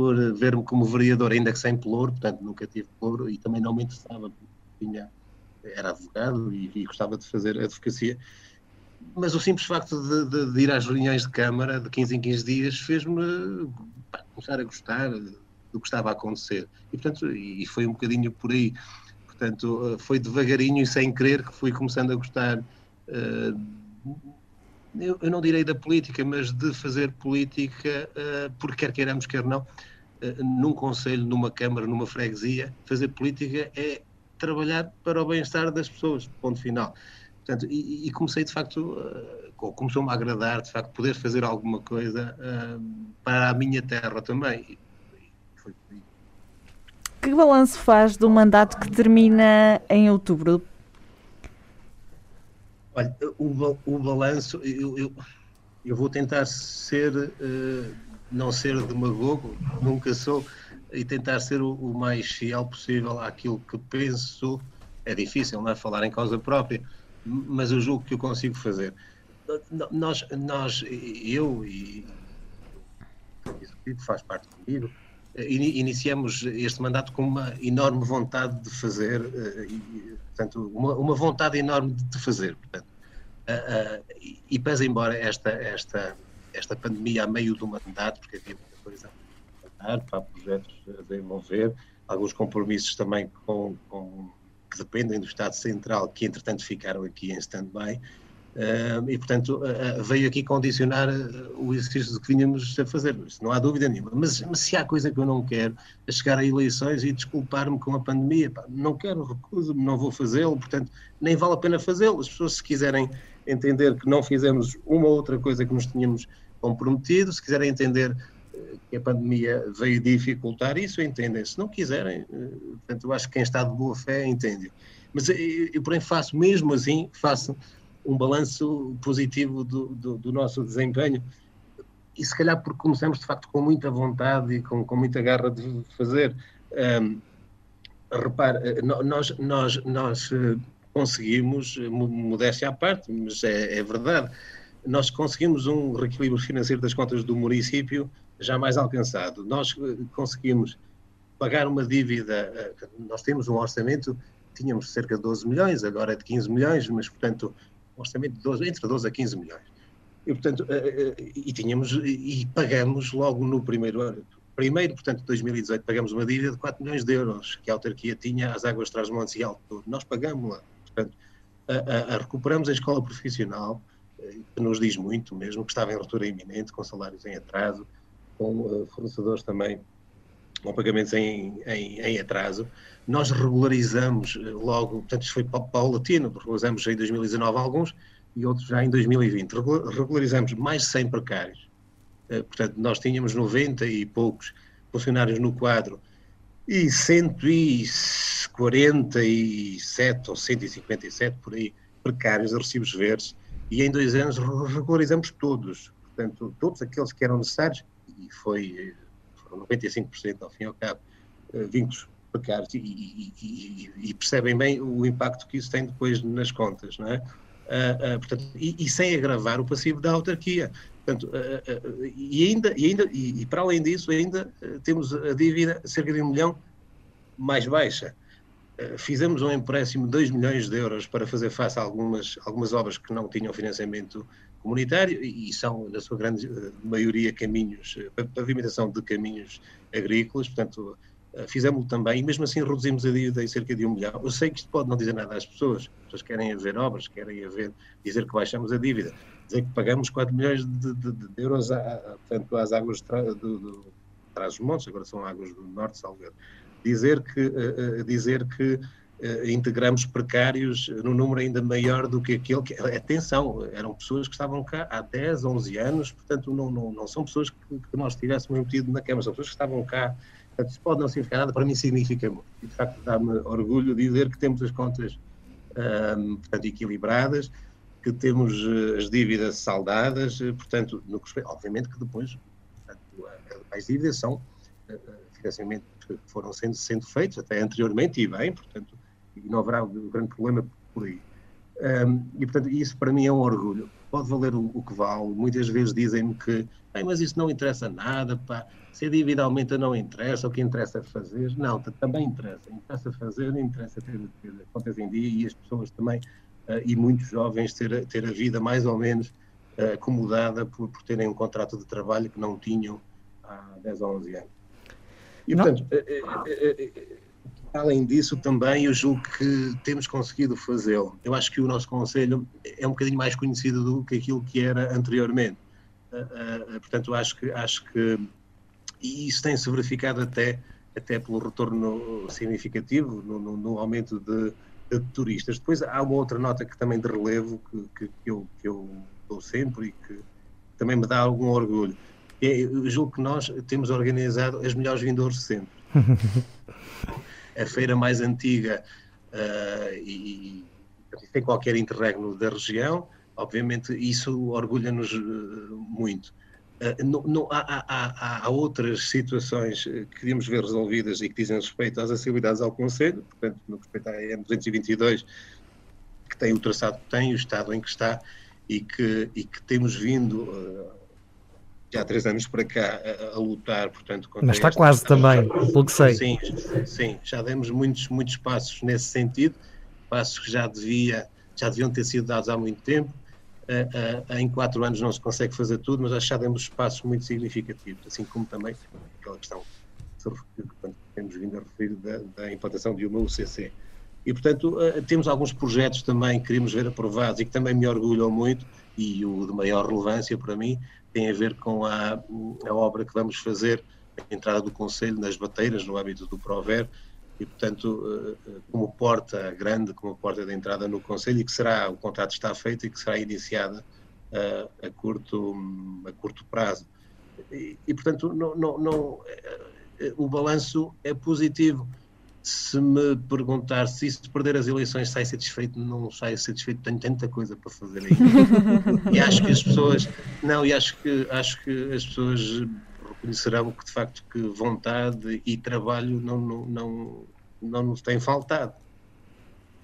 por ver-me como vereador, ainda que sem pelouro, portanto, nunca tive pelouro e também não me interessava, tinha, era advogado e, e gostava de fazer advocacia mas o simples facto de, de, de, ir às reuniões de Câmara de 15 em 15 dias fez-me começar a gostar do que estava a acontecer. E, portanto, e foi um bocadinho por aí. Portanto, foi devagarinho e sem querer que fui começando a gostar, uh, eu, eu, não direi da política, mas de fazer política, uh, porque quer queiramos, quer não, num conselho, numa câmara, numa freguesia, fazer política é trabalhar para o bem-estar das pessoas, ponto final. Portanto, e, e comecei de facto, uh, começou-me a agradar de facto poder fazer alguma coisa uh, para a minha terra também. Que balanço faz do mandato que termina em outubro? Olha, o, o balanço, eu, eu, eu, vou tentar ser, uh, não ser demagogo, nunca sou, e tentar ser o, o, mais fiel possível àquilo que penso. É difícil, não é? Falar em causa própria, mas eu julgo que eu consigo fazer. Nós, nós eu e isso faz parte comigo, iniciamos este mandato com uma enorme vontade de fazer, eh, e, portanto, uma, uma vontade enorme de fazer. Portanto, uh, uh, e pese embora esta, esta, esta pandemia a meio do mandato, porque havia muita coisa a mandar, para projetos a desenvolver, alguns compromissos também com, com, que dependem do Estado Central, que entretanto ficaram aqui em stand-by, e, portanto, veio aqui condicionar uh, o exercício que vínhamos a fazer. Isso não há dúvida nenhuma. Mas, mas, se há coisa que eu não quero, é chegar a eleições e desculpar-me com a pandemia. Pá, não quero, recuso-me, não vou fazê-lo, portanto, nem vale a pena fazê-lo. As pessoas, se quiserem entender que não fizemos uma ou outra coisa que nos tínhamos comprometido, se quiserem entender que a pandemia veio dificultar isso, entendem. Se não quiserem, portanto, eu acho que quem está de boa fé entende. Mas eu, eu porém, faço mesmo assim, faço um balanço positivo do, do, do, nosso desempenho. E se calhar porque começamos de facto com muita vontade e com, com muita garra de fazer. Um, repare, eh, nós, nós, nós eh, conseguimos, eh, modéstia à parte, mas é, é verdade, nós conseguimos um reequilíbrio financeiro das contas do município jamais alcançado. Nós conseguimos pagar uma dívida, nós temos um orçamento, tínhamos cerca de 12 milhões, agora é de 15 milhões, mas portanto um orçamento de 12, entre 12 a 15 milhões. E, portanto, eh, eh, e tínhamos, e pagamos logo no primeiro ano, primeiro, portanto, 2018, pagamos uma dívida de 4 milhões de euros que a autarquia tinha às águas Trás-Montes e Alto Douro. Nós pagamos lá. Portanto, a, a, a recuperamos a escola profissional, eh, que nos diz muito mesmo, que estava em ruptura iminente, com salários em atraso, com uh, fornecedores também com pagamentos em, em, em, atraso. Nós regularizamos eh, logo, portanto, isto foi paulatino, regularizamos em 2019 alguns e outros já em 2020. Regularizamos mais de 100 precários. Eh, portanto, nós tínhamos 90 e poucos funcionários no quadro e 147 ou 157 por aí precários a recibos verdes e em dois anos regularizamos todos, portanto, todos aqueles que eram necessários e foi eh, 95% ao fim e ao cabo, uh, vínculos precários e, e, e, e, percebem bem o impacto que isso tem depois nas contas, não é? Uh, uh, portanto, e, sem agravar o passivo da autarquia. Portanto, e ainda, e, ainda e, para além disso, ainda temos a dívida cerca de um milhão mais baixa. Fizemos um empréstimo de 2 milhões de euros para fazer face a algumas, algumas obras que não tinham financiamento comunitário e são, na sua grande eh, maioria, caminhos, eh, pavimentação de caminhos agrícolas, portanto, eh, fizemos também, e mesmo assim reduzimos a dívida em cerca de um milhão. Eu sei que isto pode não dizer nada às pessoas, as pessoas querem haver obras, querem haver, dizer que baixamos a dívida, dizer que pagamos 4 milhões de, de, de euros, a, portanto, às águas do, do, Trás-os-Montes, agora são águas do Norte, Salgueiro. Dizer que, uh, dizer que uh, integramos precários num número ainda maior do que aquele que. Atenção, eram pessoas que estavam cá há 10, 11 anos, portanto, não, não, não são pessoas que, que nós tivéssemos metido na Câmara, são pessoas que estavam cá. Portanto, isso pode não significar nada, para mim significa muito. E, de facto, dá-me orgulho dizer que temos as contas um, portanto, equilibradas, que temos as dívidas saldadas, portanto, no obviamente que depois portanto, as dívidas são financiamentos que foram sendo, sendo feitos até anteriormente e bem, portanto, não haverá um grande problema por aí. Um, e, portanto, isso para mim é um orgulho. Pode valer o, o que vale. Muitas vezes dizem-me que, mas isso não interessa nada, pá. se a dívida aumenta não interessa, o que interessa é fazer. Não, também interessa. Interessa fazer, interessa ter, ter contas em dia e as pessoas também, uh, e muitos jovens, ter, ter a vida mais ou menos uh, acomodada por, por terem um contrato de trabalho que não tinham há 10 ou 11 anos. E, portanto, uh, Além disso, também eu julgo que temos conseguido fazê-lo. Eu acho que o nosso Conselho é um bocadinho mais conhecido do que aquilo que era anteriormente. Portanto, acho que, acho que e isso tem-se verificado até, até pelo retorno significativo no, no, no aumento de, de, turistas. Depois há uma outra nota que também de relevo que, que, que, eu, que eu dou sempre e que também me dá algum orgulho. É, eu julgo que nós temos organizado as melhores vindores sempre. a feira mais antiga uh, e, e sem qualquer interregno da região, obviamente isso orgulha-nos uh, muito. Uh, não, não, há, há, há, outras situações que queríamos ver resolvidas e que dizem respeito às acessibilidades ao Conselho, portanto, no que respeita à M222, que tem o traçado que tem, o estado em que está, e que, e que temos vindo uh, já há três anos para cá a, a lutar, portanto... Mas está quase também, pelo que sei. Sim, sim, já demos muitos, muitos passos nesse sentido, passos que já, devia, já deviam ter sido dados há muito tempo, uh, uh, em quatro anos não se consegue fazer tudo, mas já demos passos muito significativos, assim como também aquela questão que temos vindo a referir da, da implantação de uma UCC. E, portanto, uh, temos alguns projetos também que queremos ver aprovados e que também me orgulham muito, e o de maior relevância para mim tem a ver com a, a obra que vamos fazer, a entrada do Conselho nas bateiras, no âmbito do Prover, e, portanto, uh, como porta grande, como porta de entrada no Conselho, e que será, o contrato está feito e que será iniciada uh, a, curto, a curto prazo. E, e portanto, não, não, não, o balanço é positivo se me perguntar se isso perder as eleições sai satisfeito, não sai satisfeito, tenho tanta coisa para fazer aí. e acho que as pessoas, não, e acho que, acho que as pessoas reconhecerão que de facto que vontade e trabalho não, não, não, não nos têm faltado.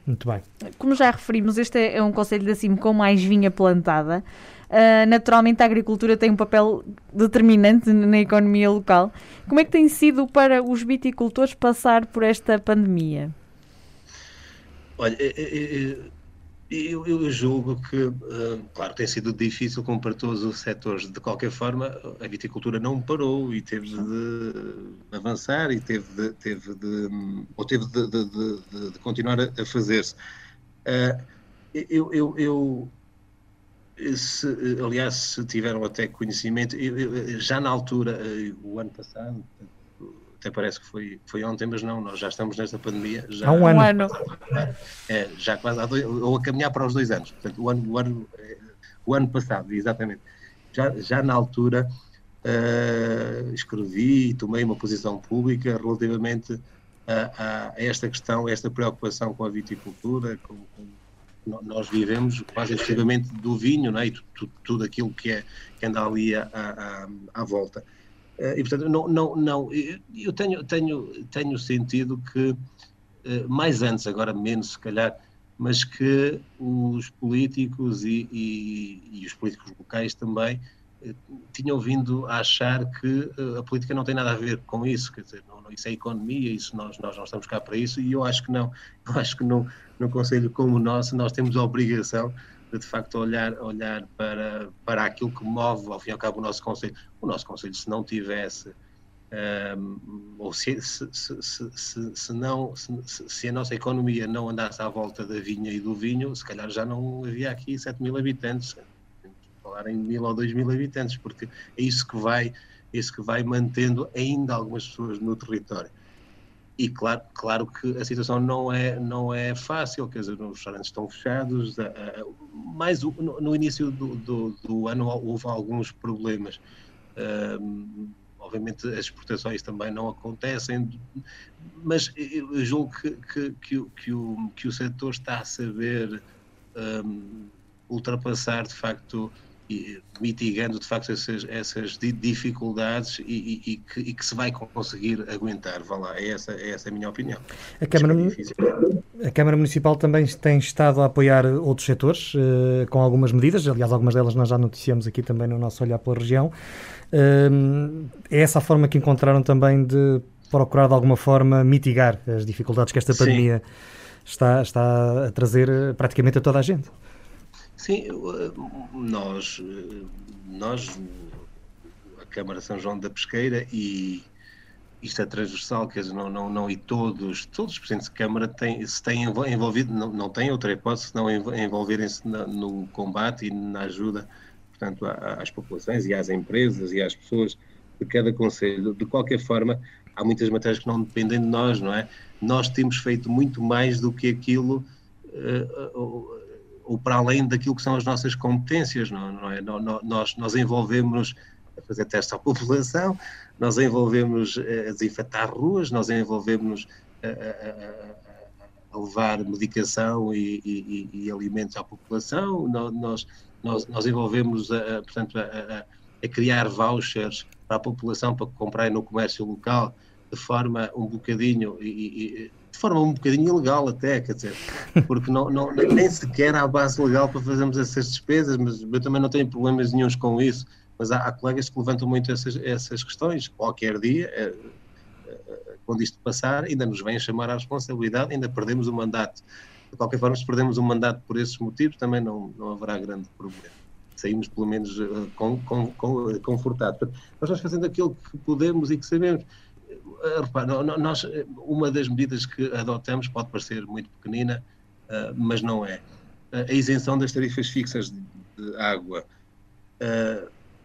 Muito bem. Como já referimos, este é um conselho de acima com mais vinha plantada. Uh, naturalmente, a agricultura tem um papel determinante na economia local. Como é que tem sido para os viticultores passar por esta pandemia? Olha, é, é, é, eu, eu, julgo que, claro, tem sido difícil como para todos os setores. De qualquer forma, a viticultura não parou e teve de avançar e teve de, teve de ou teve de, de, de continuar a, fazer-se. Eu, eu, eu se, aliás, se tiveram até conhecimento, eu, eu, já na altura, eh, o ano passado, até parece que foi, foi ontem, mas não, nós já estamos nesta pandemia. Já, há um ano. É, já quase há dois, ou a caminhar para os dois anos. Portanto, o ano, o ano, eh, o ano passado, exatamente. Já, já na altura uh, escrevi e tomei uma posição pública relativamente a, a, esta questão, a esta preocupação com a viticultura, com, com nós vivemos quase exclusivamente do vinho, não é? E tudo, tudo aquilo que, é, que anda ali à, à, à volta. Eh, e, portanto, não, não, não eu tenho, tenho, tenho sentido que, eh, mais antes, agora menos se calhar, mas que os políticos e, e, e os políticos locais também tinham vindo a achar que a política não tem nada a ver com isso, quer dizer, não, isso é economia, isso nós, nós não estamos cá para isso, e eu acho que não, eu acho que não, num conselho como o nosso, nós temos a obrigação de, de facto, olhar, olhar para, para aquilo que move, ao fim e ao cabo, o nosso conselho. O nosso conselho, se não tivesse, um, ou se, se, se, se, se não, se, se, a nossa economia não andasse à volta da vinha e do vinho, se calhar já não havia aqui 7 mil habitantes, falar em mil ou dois mil habitantes, porque é isso que vai, é isso que vai mantendo ainda algumas pessoas no território. E claro, claro que a situação não é, não é fácil, quer dizer, os restaurantes estão fechados, mas no, no início do, do, do, ano houve alguns problemas. Obviamente as exportações também não acontecem, mas eu julgo que, que, que, que o, que o setor está a saber um, ultrapassar de facto mitigando de facto essas, essas dificuldades e, e, e, que, e, que, se vai conseguir aguentar. Vá lá, é essa, é essa a minha opinião. A Câmara, a Câmara Municipal também tem estado a apoiar outros setores uh, com algumas medidas, aliás, algumas delas nós já noticiamos aqui também no nosso Olhar pela Região. Uh, é essa a forma que encontraram também de procurar de alguma forma mitigar as dificuldades que esta pandemia está, está a trazer eh, praticamente a toda a gente? Sim, eh, nós, eh, nós, a Câmara São João da Pesqueira e isto é transversal, quer dizer, não, não, não e todos, todos os presidentes de Câmara têm, se têm envolvido, não, não têm outra hipótese não envolverem-se no combate e na ajuda, portanto, às populações e às empresas e às pessoas de cada conselho. De qualquer forma, há muitas matérias que não dependem de nós, não é? Nós temos feito muito mais do que aquilo, uh, ou, ou, para além daquilo que são as nossas competências, não, não é? Nós, nós envolvemos a fazer testes à população, nós envolvemos a desinfetar ruas, nós envolvemos a, a, a levar medicação e, e, e, alimentos à população, nós, nós, nós envolvemos, a, portanto, a, a criar vouchers para a população para comprar no comércio local de forma um bocadinho e, de forma um bocadinho ilegal até, quer dizer, porque não, não, nem sequer há base legal para fazermos essas despesas, mas eu também não tenho problemas nenhums com isso, mas há, há colegas que levantam muito essas, essas questões, qualquer dia, é, é, quando isto passar, ainda nos vêm chamar à responsabilidade, ainda perdemos o mandato. De qualquer forma, se perdemos o mandato por esses motivos, também não, não haverá grande problema saímos pelo menos uh, com, com, com, confortados. Nós vamos fazendo aquilo que podemos e que sabemos. Repara, nós, uma das medidas que adotamos pode parecer muito pequenina, uh, mas não é. a isenção das tarifas fixas de, água.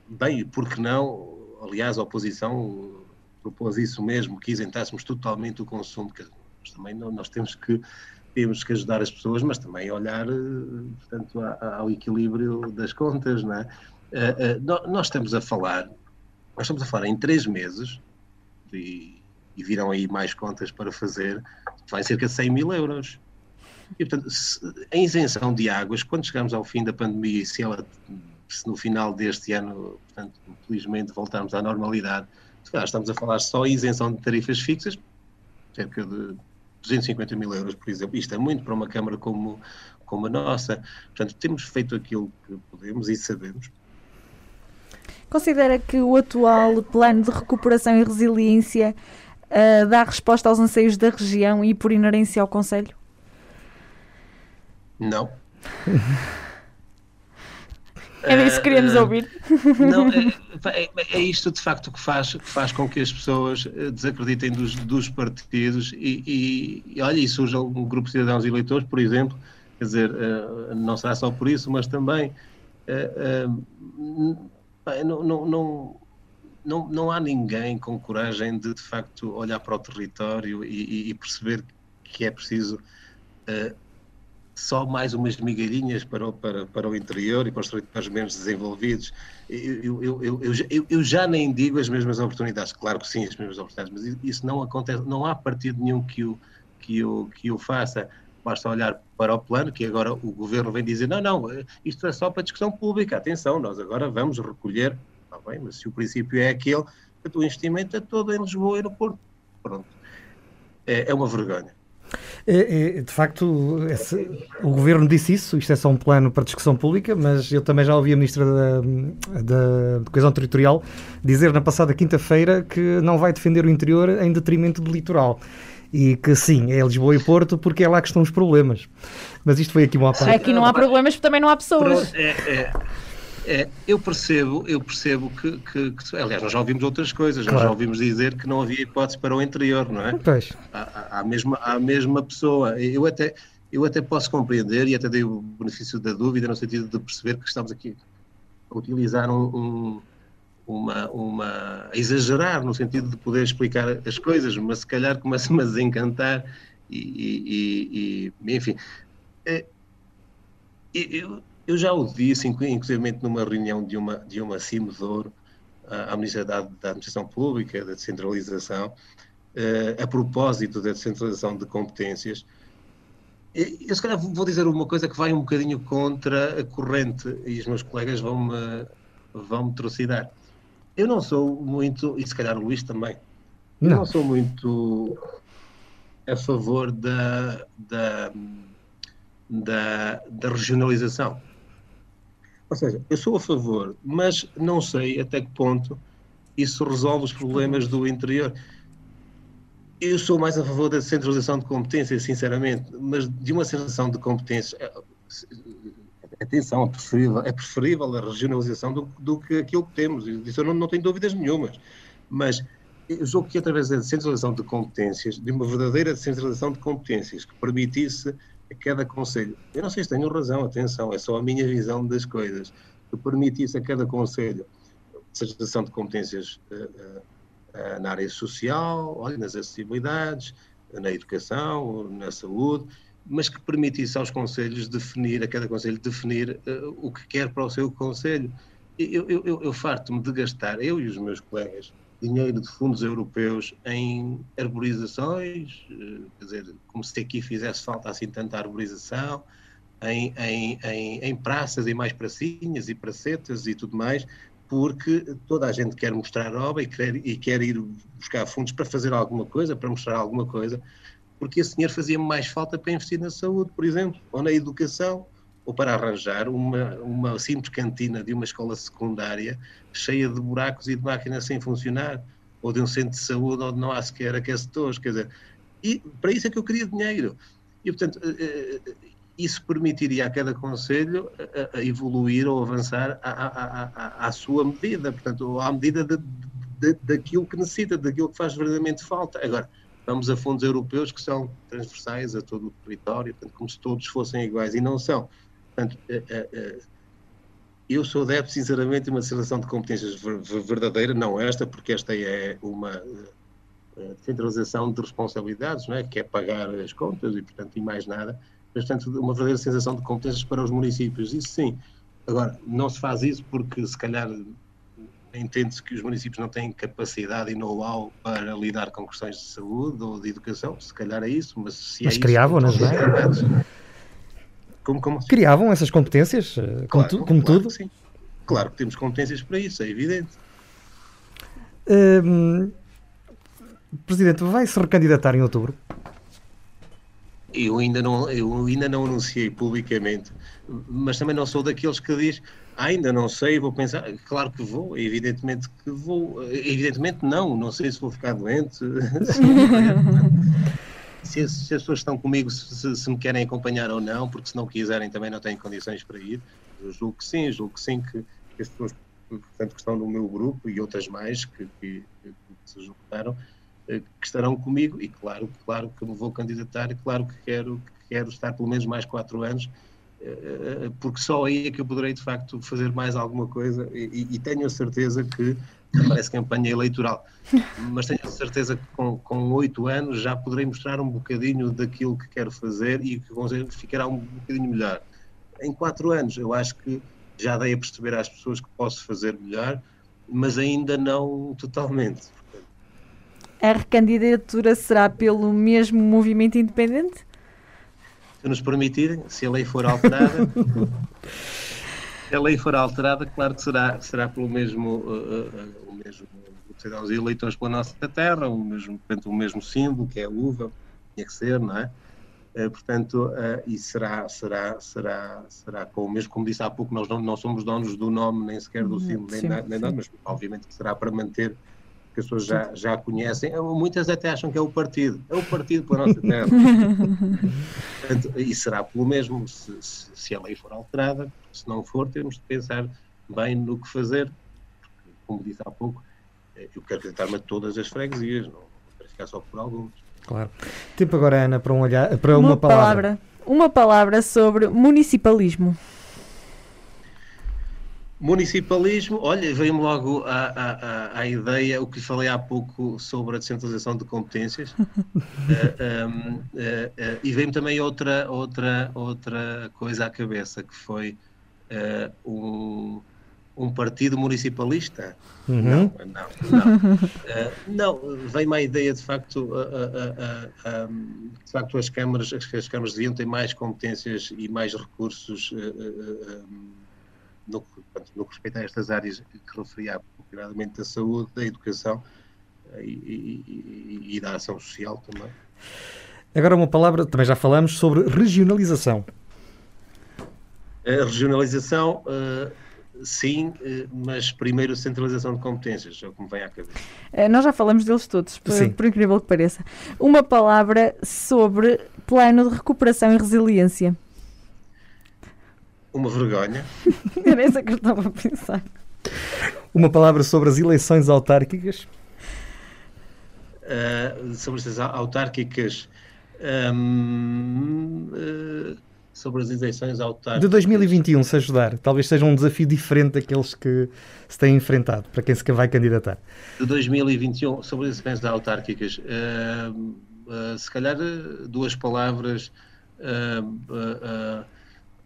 bem, por que não? Aliás, a oposição propôs isso mesmo, que isentássemos totalmente o consumo, nós também nós temos que temos que ajudar as pessoas, mas também olhar eh, portanto, ao equilíbrio das contas. Não é? Eh, eh, nós estamos a falar, nós estamos a falar em três meses, e viram aí mais contas para fazer, vai cerca de 100 mil euros. E, portanto, se, a isenção de águas, quando chegarmos ao fim da pandemia, se, ela, se no final deste ano, portanto, felizmente voltarmos à normalidade, calhar estamos a falar só isenção de tarifas fixas, cerca de 250 mil euros, por exemplo. Isto é muito para uma Câmara como, como a nossa. Portanto, temos feito aquilo que podemos e sabemos. Considera que o atual plano de recuperação e resiliência uh, dá resposta aos anseios da região e por inerência ao Conselho? Não. É isso que queríamos uh, ouvir. Não, é, é, é, isto de facto que faz, que faz com que as pessoas eh, desacreditem dos, dos partidos e, e, e, olha, e surge um grupo de cidadãos eleitores, por exemplo, quer dizer, uh, não será só por isso, mas também uh, não, não, não, não, não há ninguém com coragem de de facto olhar para o território e, e perceber que é preciso só mais umas migalhinhas para o, para, para o interior e para os menos desenvolvidos. Eu, eu, eu, eu, eu já nem digo as mesmas oportunidades, claro que sim, as mesmas oportunidades, mas isso não acontece, não há partido nenhum que o, que o, que o faça. Basta olhar para o plano, que agora o governo vem dizer: não, não, isto é só para discussão pública, atenção, nós agora vamos recolher. Está bem, mas se o princípio é aquele, o investimento é todo em Lisboa e no Porto. Pronto. É, é uma vergonha. É, é, de facto, esse, o governo disse isso, isto é só um plano para discussão pública, mas eu também já ouvi a Ministra da, da Coesão Territorial dizer na passada quinta-feira que não vai defender o interior em detrimento do litoral. E que sim, é Lisboa e Porto porque é lá que estão os problemas. Mas isto foi aqui uma parte. Aqui não há problemas porque também não há pessoas. É, é, eu percebo, eu percebo que, que, que, aliás, nós já ouvimos outras coisas, claro. nós já ouvimos dizer que não havia hipótese para o interior, não é? Pois. Há, a mesma, mesma pessoa. Eu até, eu até posso compreender e até dei o benefício da dúvida no sentido de perceber que estamos aqui a utilizar um, um uma, uma a exagerar no sentido de poder explicar as coisas, mas se calhar começa-me a desencantar e, e, e enfim. É, eu, eu já o disse, inclusive numa reunião de uma, de uma CIMEDOR, à Ministra da, da Administração Pública, da Descentralização, uh, a propósito da descentralização de competências. Eu, se calhar, vou dizer uma coisa que vai um bocadinho contra a corrente e os meus colegas vão-me vão -me trucidar. Eu não sou muito, e se calhar o Luís também, não, não sou muito a favor da, da, da, da regionalização. Ou seja, eu sou a favor, mas não sei até que ponto isso resolve os problemas do interior. Eu sou mais a favor da centralização de competências, sinceramente, mas de uma centralização de competências. Eh, atenção, é preferível, é preferível a regionalização do, do que aquilo que temos, isso eu não, não tenho dúvidas nenhumas. Mas eu julgo que através da centralização de competências, de uma verdadeira centralização de competências, que permitisse a cada conselho. Eu não sei se tenho razão, atenção, é só a minha visão das coisas. Que permitisse a cada conselho centralização de competências na área social, olha, nas acessibilidades, na educação, na saúde, mas que permitisse aos conselhos definir, a cada conselho definir uh, o que quer para o seu conselho. Eu, eu, eu, eu farto-me de gastar, eu e os meus colegas, dinheiro de fundos europeus em arborizações, uh, quer dizer, como se aqui fizesse falta assim tanta arborização, em, em, em, em praças e mais pracinhas e pracetas e tudo mais, porque toda a gente quer mostrar obra e quer, e quer ir buscar fundos para fazer alguma coisa, para mostrar alguma coisa, porque esse dinheiro fazia mais falta para investir na saúde, por exemplo, ou na educação, ou para arranjar uma, uma simples cantina de uma escola secundária cheia de buracos e de máquinas sem funcionar, ou de um centro de saúde onde não há sequer aquecedores, quer dizer, e para isso é que eu queria dinheiro. E, portanto, eh, eh, isso permitiria a cada conselho a evoluir ou avançar à, à, à, sua medida, portanto, à medida de, de, daquilo que necessita, daquilo que faz verdadeiramente falta. Agora, vamos a fundos europeus que são transversais a todo o território, portanto, como se todos fossem iguais, e não são. Portanto, eh, eh, eh, eu sou adepto, sinceramente, de uma seleção de competências verdadeira, não esta, porque esta é uma centralização de responsabilidades, não é? que é pagar as contas e, portanto, e mais nada, mas, portanto, uma verdadeira sensação de competências para os municípios, isso sim. Agora, não se faz isso porque, se calhar, entende-se que os municípios não têm capacidade e know-how para lidar com questões de saúde ou de educação, se calhar é isso, mas se mas é criavam, isso, não é? Como, como? Criavam essas competências, eh, como, claro, tu, como claro tudo? sim. Claro que temos competências para isso, é evidente. Hum, Presidente, vai se recandidatar em outubro? Eu ainda não, eu ainda não anunciei publicamente, mas também não sou daqueles que diz ainda não sei, vou pensar, claro que vou, evidentemente que vou, evidentemente não, não sei se vou ficar doente, se, as pessoas estão comigo, se, se, me querem acompanhar ou não, porque se não quiserem também não têm condições para ir, eu julgo que sim, julgo que sim, que, que as pessoas, portanto, que estão no meu grupo e outras mais que, que, que se juntaram, eh, que estarão comigo e claro, claro que me vou candidatar e claro que quero, que quero estar pelo menos mais quatro anos eh, eh, porque só aí é que eu poderei de facto fazer mais alguma coisa e, e tenho a certeza que parece campanha eleitoral, mas tenho a certeza que com oito anos já poderei mostrar um bocadinho daquilo que quero fazer e que ficará um bocadinho melhor. Em quatro anos eu acho que já dei a perceber às pessoas que posso fazer melhor, mas ainda não totalmente. A recandidatura será pelo mesmo movimento independente? Se nos permitirem, se a lei for alterada, se a lei for alterada, claro que será, será pelo mesmo, uh, uh, o mesmo serão os eleitores pela nossa terra, o mesmo, portanto, o mesmo símbolo, que é a uva, tinha que ser, não é? Uh, portanto, uh, e será, será, será, será com o mesmo, como disse há pouco, nós não, não somos donos do nome, nem sequer do uhum, símbolo, nem, nem nada, mas obviamente que será para manter que as pessoas já, já conhecem, muitas até acham que é o partido, é o partido pela nossa terra. Portanto, e será pelo mesmo se, se, se, a lei for alterada, se não for, temos de pensar bem no que fazer, porque, como disse há pouco, eh, eu quero candidatar-me a todas as freguesias, não quero ficar só por alguns. Claro. Tempo agora, Ana, para, um olhar, para uma, uma palavra. palavra. Uma palavra sobre municipalismo. Municipalismo, olha, veio-me logo à, à, à, ideia, o que falei há pouco sobre a descentralização de competências, uh, um, uh, uh, e veio-me também outra, outra, outra coisa à cabeça, que foi um, um partido municipalista. Uhum. Não, não, não. não, veio-me a ideia, de facto, de facto as câmaras, as câmaras deviam ter mais competências e mais recursos no, no que respeita a estas áreas que referi há pouco, da saúde, da educação eh, e, e, e, da ação social também. Agora uma palavra, também já falamos, sobre regionalização. A regionalização, uh, sim, uh, mas primeiro centralização de competências, é o que me vem à cabeça. Uh, nós já falamos deles todos, por, por, incrível que pareça. Uma palavra sobre plano de recuperação e resiliência. Uma vergonha. Era essa que eu estava a pensar. Uma palavra sobre as eleições autárquicas. Uh, sobre as autárquicas. Um, uh, sobre as eleições autárquicas. De 2021, se ajudar, talvez seja um desafio diferente daqueles que se têm enfrentado, para quem se vai candidatar. De 2021, sobre as eleições autárquicas, uh, uh, se calhar duas palavras, uh,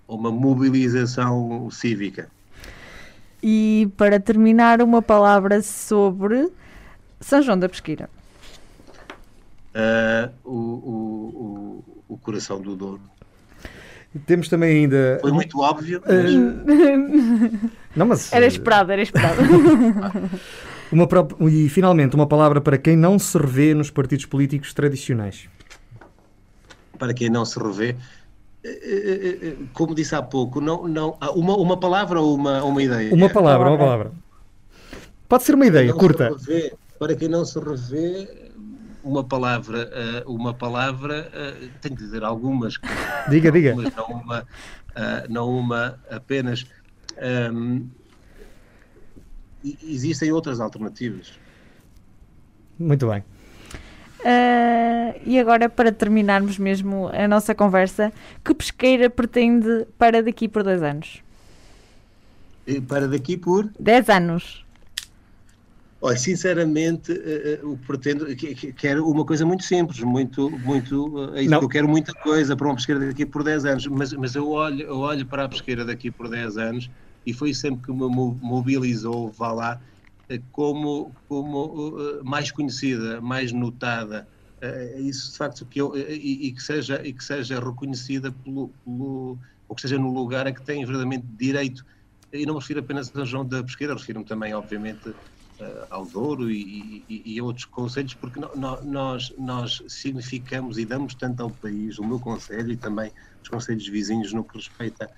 uma mobilização cívica. E para terminar, uma palavra sobre São João da Pesqueira. o, o, o coração do Douro. Temos também ainda. Foi muito óbvio. Mas... Uh... Não, mas... Era esperado, era esperado. uma pro... E finalmente, uma palavra para quem não se revê nos partidos políticos tradicionais. Para quem não se revê, como disse há pouco, não, não, ah, uma, uma palavra ou uma, uma ideia? Uma palavra, uma palavra. Pode ser uma ideia curta. Revê, para quem não se revê, uma palavra, uh, uma palavra, uh, tenho que dizer algumas. Diga, diga. Algumas, não uma, não uma apenas. Um, existem outras alternativas. Muito bem. Uh, e agora, para terminarmos mesmo a nossa conversa, que pesqueira pretende para daqui por 10 anos? Para daqui por? 10 anos. Olha, sinceramente, uh, uh, pretendo, quero uma coisa muito simples, muito, muito, uh, eu quero muita coisa para uma pesqueira daqui por 10 anos, mas, mas eu, olho, eu olho para a pesqueira daqui por 10 anos e foi sempre que me mobilizou, vá lá, como, como mais conhecida, mais notada, isso de facto que eu, e, e, que seja, e que seja reconhecida pelo, pelo, ou que seja no lugar a que tem verdadeiramente direito, e não me refiro apenas a João da Pesqueira, refiro-me também, obviamente, ao Douro e, e, e, outros conselhos, porque no, nós, nós significamos e damos tanto ao país, o meu conselho e também os conselhos vizinhos no que respeita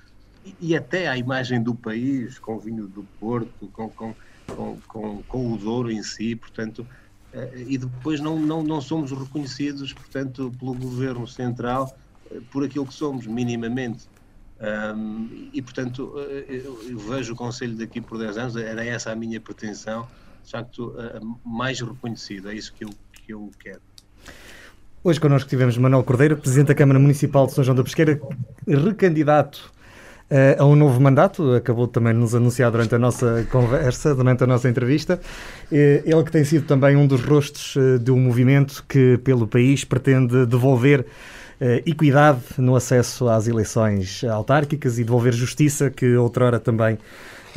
e, e até à imagem do país, com o vinho do Porto, com, com, com, com, com o Douro em si, portanto, uh, e depois não, não, não somos reconhecidos, portanto, pelo Governo Central uh, por aquilo que somos, minimamente. Um, e portanto eu, eu, vejo o Conselho daqui por 10 anos, era essa a minha pretensão, de facto, mais reconhecido. É isso que eu, que eu quero. Hoje connosco tivemos Manuel Cordeiro, Presidente da Câmara Municipal de São João da Pesqueira, recandidato a um novo mandato, acabou também de nos anunciar durante a nossa conversa, durante a nossa entrevista. Uh, ele que tem sido também um dos rostos uh, de um movimento que, pelo país, pretende devolver equidade no acesso às eleições autárquicas e devolver justiça que outrora também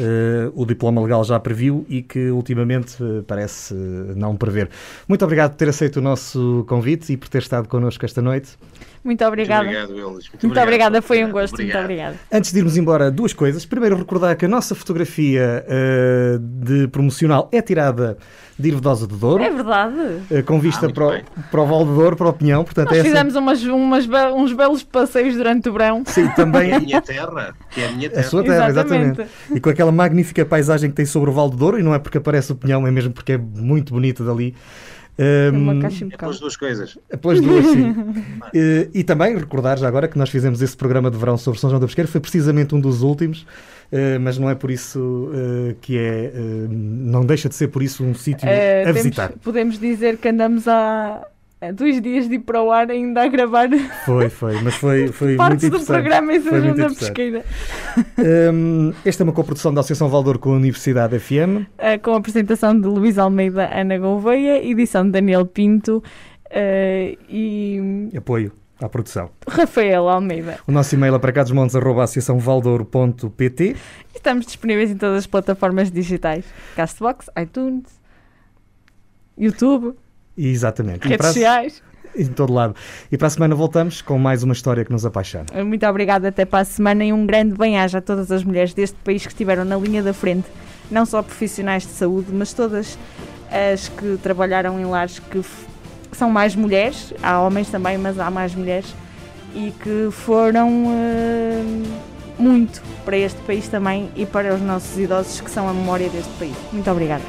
uh, o diploma legal já previu e que ultimamente uh, parece não prever. Muito obrigado por ter aceito o nosso convite e por ter estado connosco esta noite. Muito obrigada. Muito obrigado, Elis. Muito, muito obrigada, foi um gosto. Obrigado. Muito obrigada. Antes de irmos embora, duas coisas. Primeiro, recordar que a nossa fotografia uh, de promocional é tirada de Irvedosa do Douro. É verdade. Uh, com vista ah, para, o, para o Val do Douro, para o Pinhão. Portanto, Nós é fizemos umas, umas, uns belos passeios durante o verão. Sim, também. É a minha terra. Que é a minha terra. A sua terra, exatamente. exatamente. E com aquela magnífica paisagem que tem sobre o Val do Douro, e não é porque aparece o Pinhão, é mesmo porque é muito bonito dali. Um, uma caixa é pelas duas coisas. É pelas duas, sim. e, e, também recordar já agora que nós fizemos esse programa de verão sobre São João da Pesqueira, foi precisamente um dos últimos, uh, mas não é por isso uh, que é, uh, não deixa de ser por isso um sítio a visitar. Podemos dizer que andamos a é, dois dias de ir para o ar ainda a gravar. Foi, foi, mas foi, foi Partes muito do programa em São João da Pesqueira. Um, esta é uma coprodução da Associação Valdor com a Universidade FM. Uh, com a apresentação de Luís Almeida, Ana Gouveia, edição de Daniel Pinto uh, e... Apoio à produção. Rafael Almeida. O nosso e-mail é para cadosmontes.associaçãovaldouro.pt Estamos disponíveis em todas as plataformas digitais. Castbox, iTunes, YouTube... Exatamente. Redes sociais. Em todo lado. E para a semana voltamos com mais uma história que nos apaixona. Muito obrigada até para a semana e um grande bem-aja a todas as mulheres deste país que estiveram na linha da frente, não só profissionais de saúde, mas todas as que trabalharam em lares que são mais mulheres, há homens também, mas há mais mulheres, e que foram uh, muito para este país também e para os nossos idosos que são a memória deste país. Muito obrigada.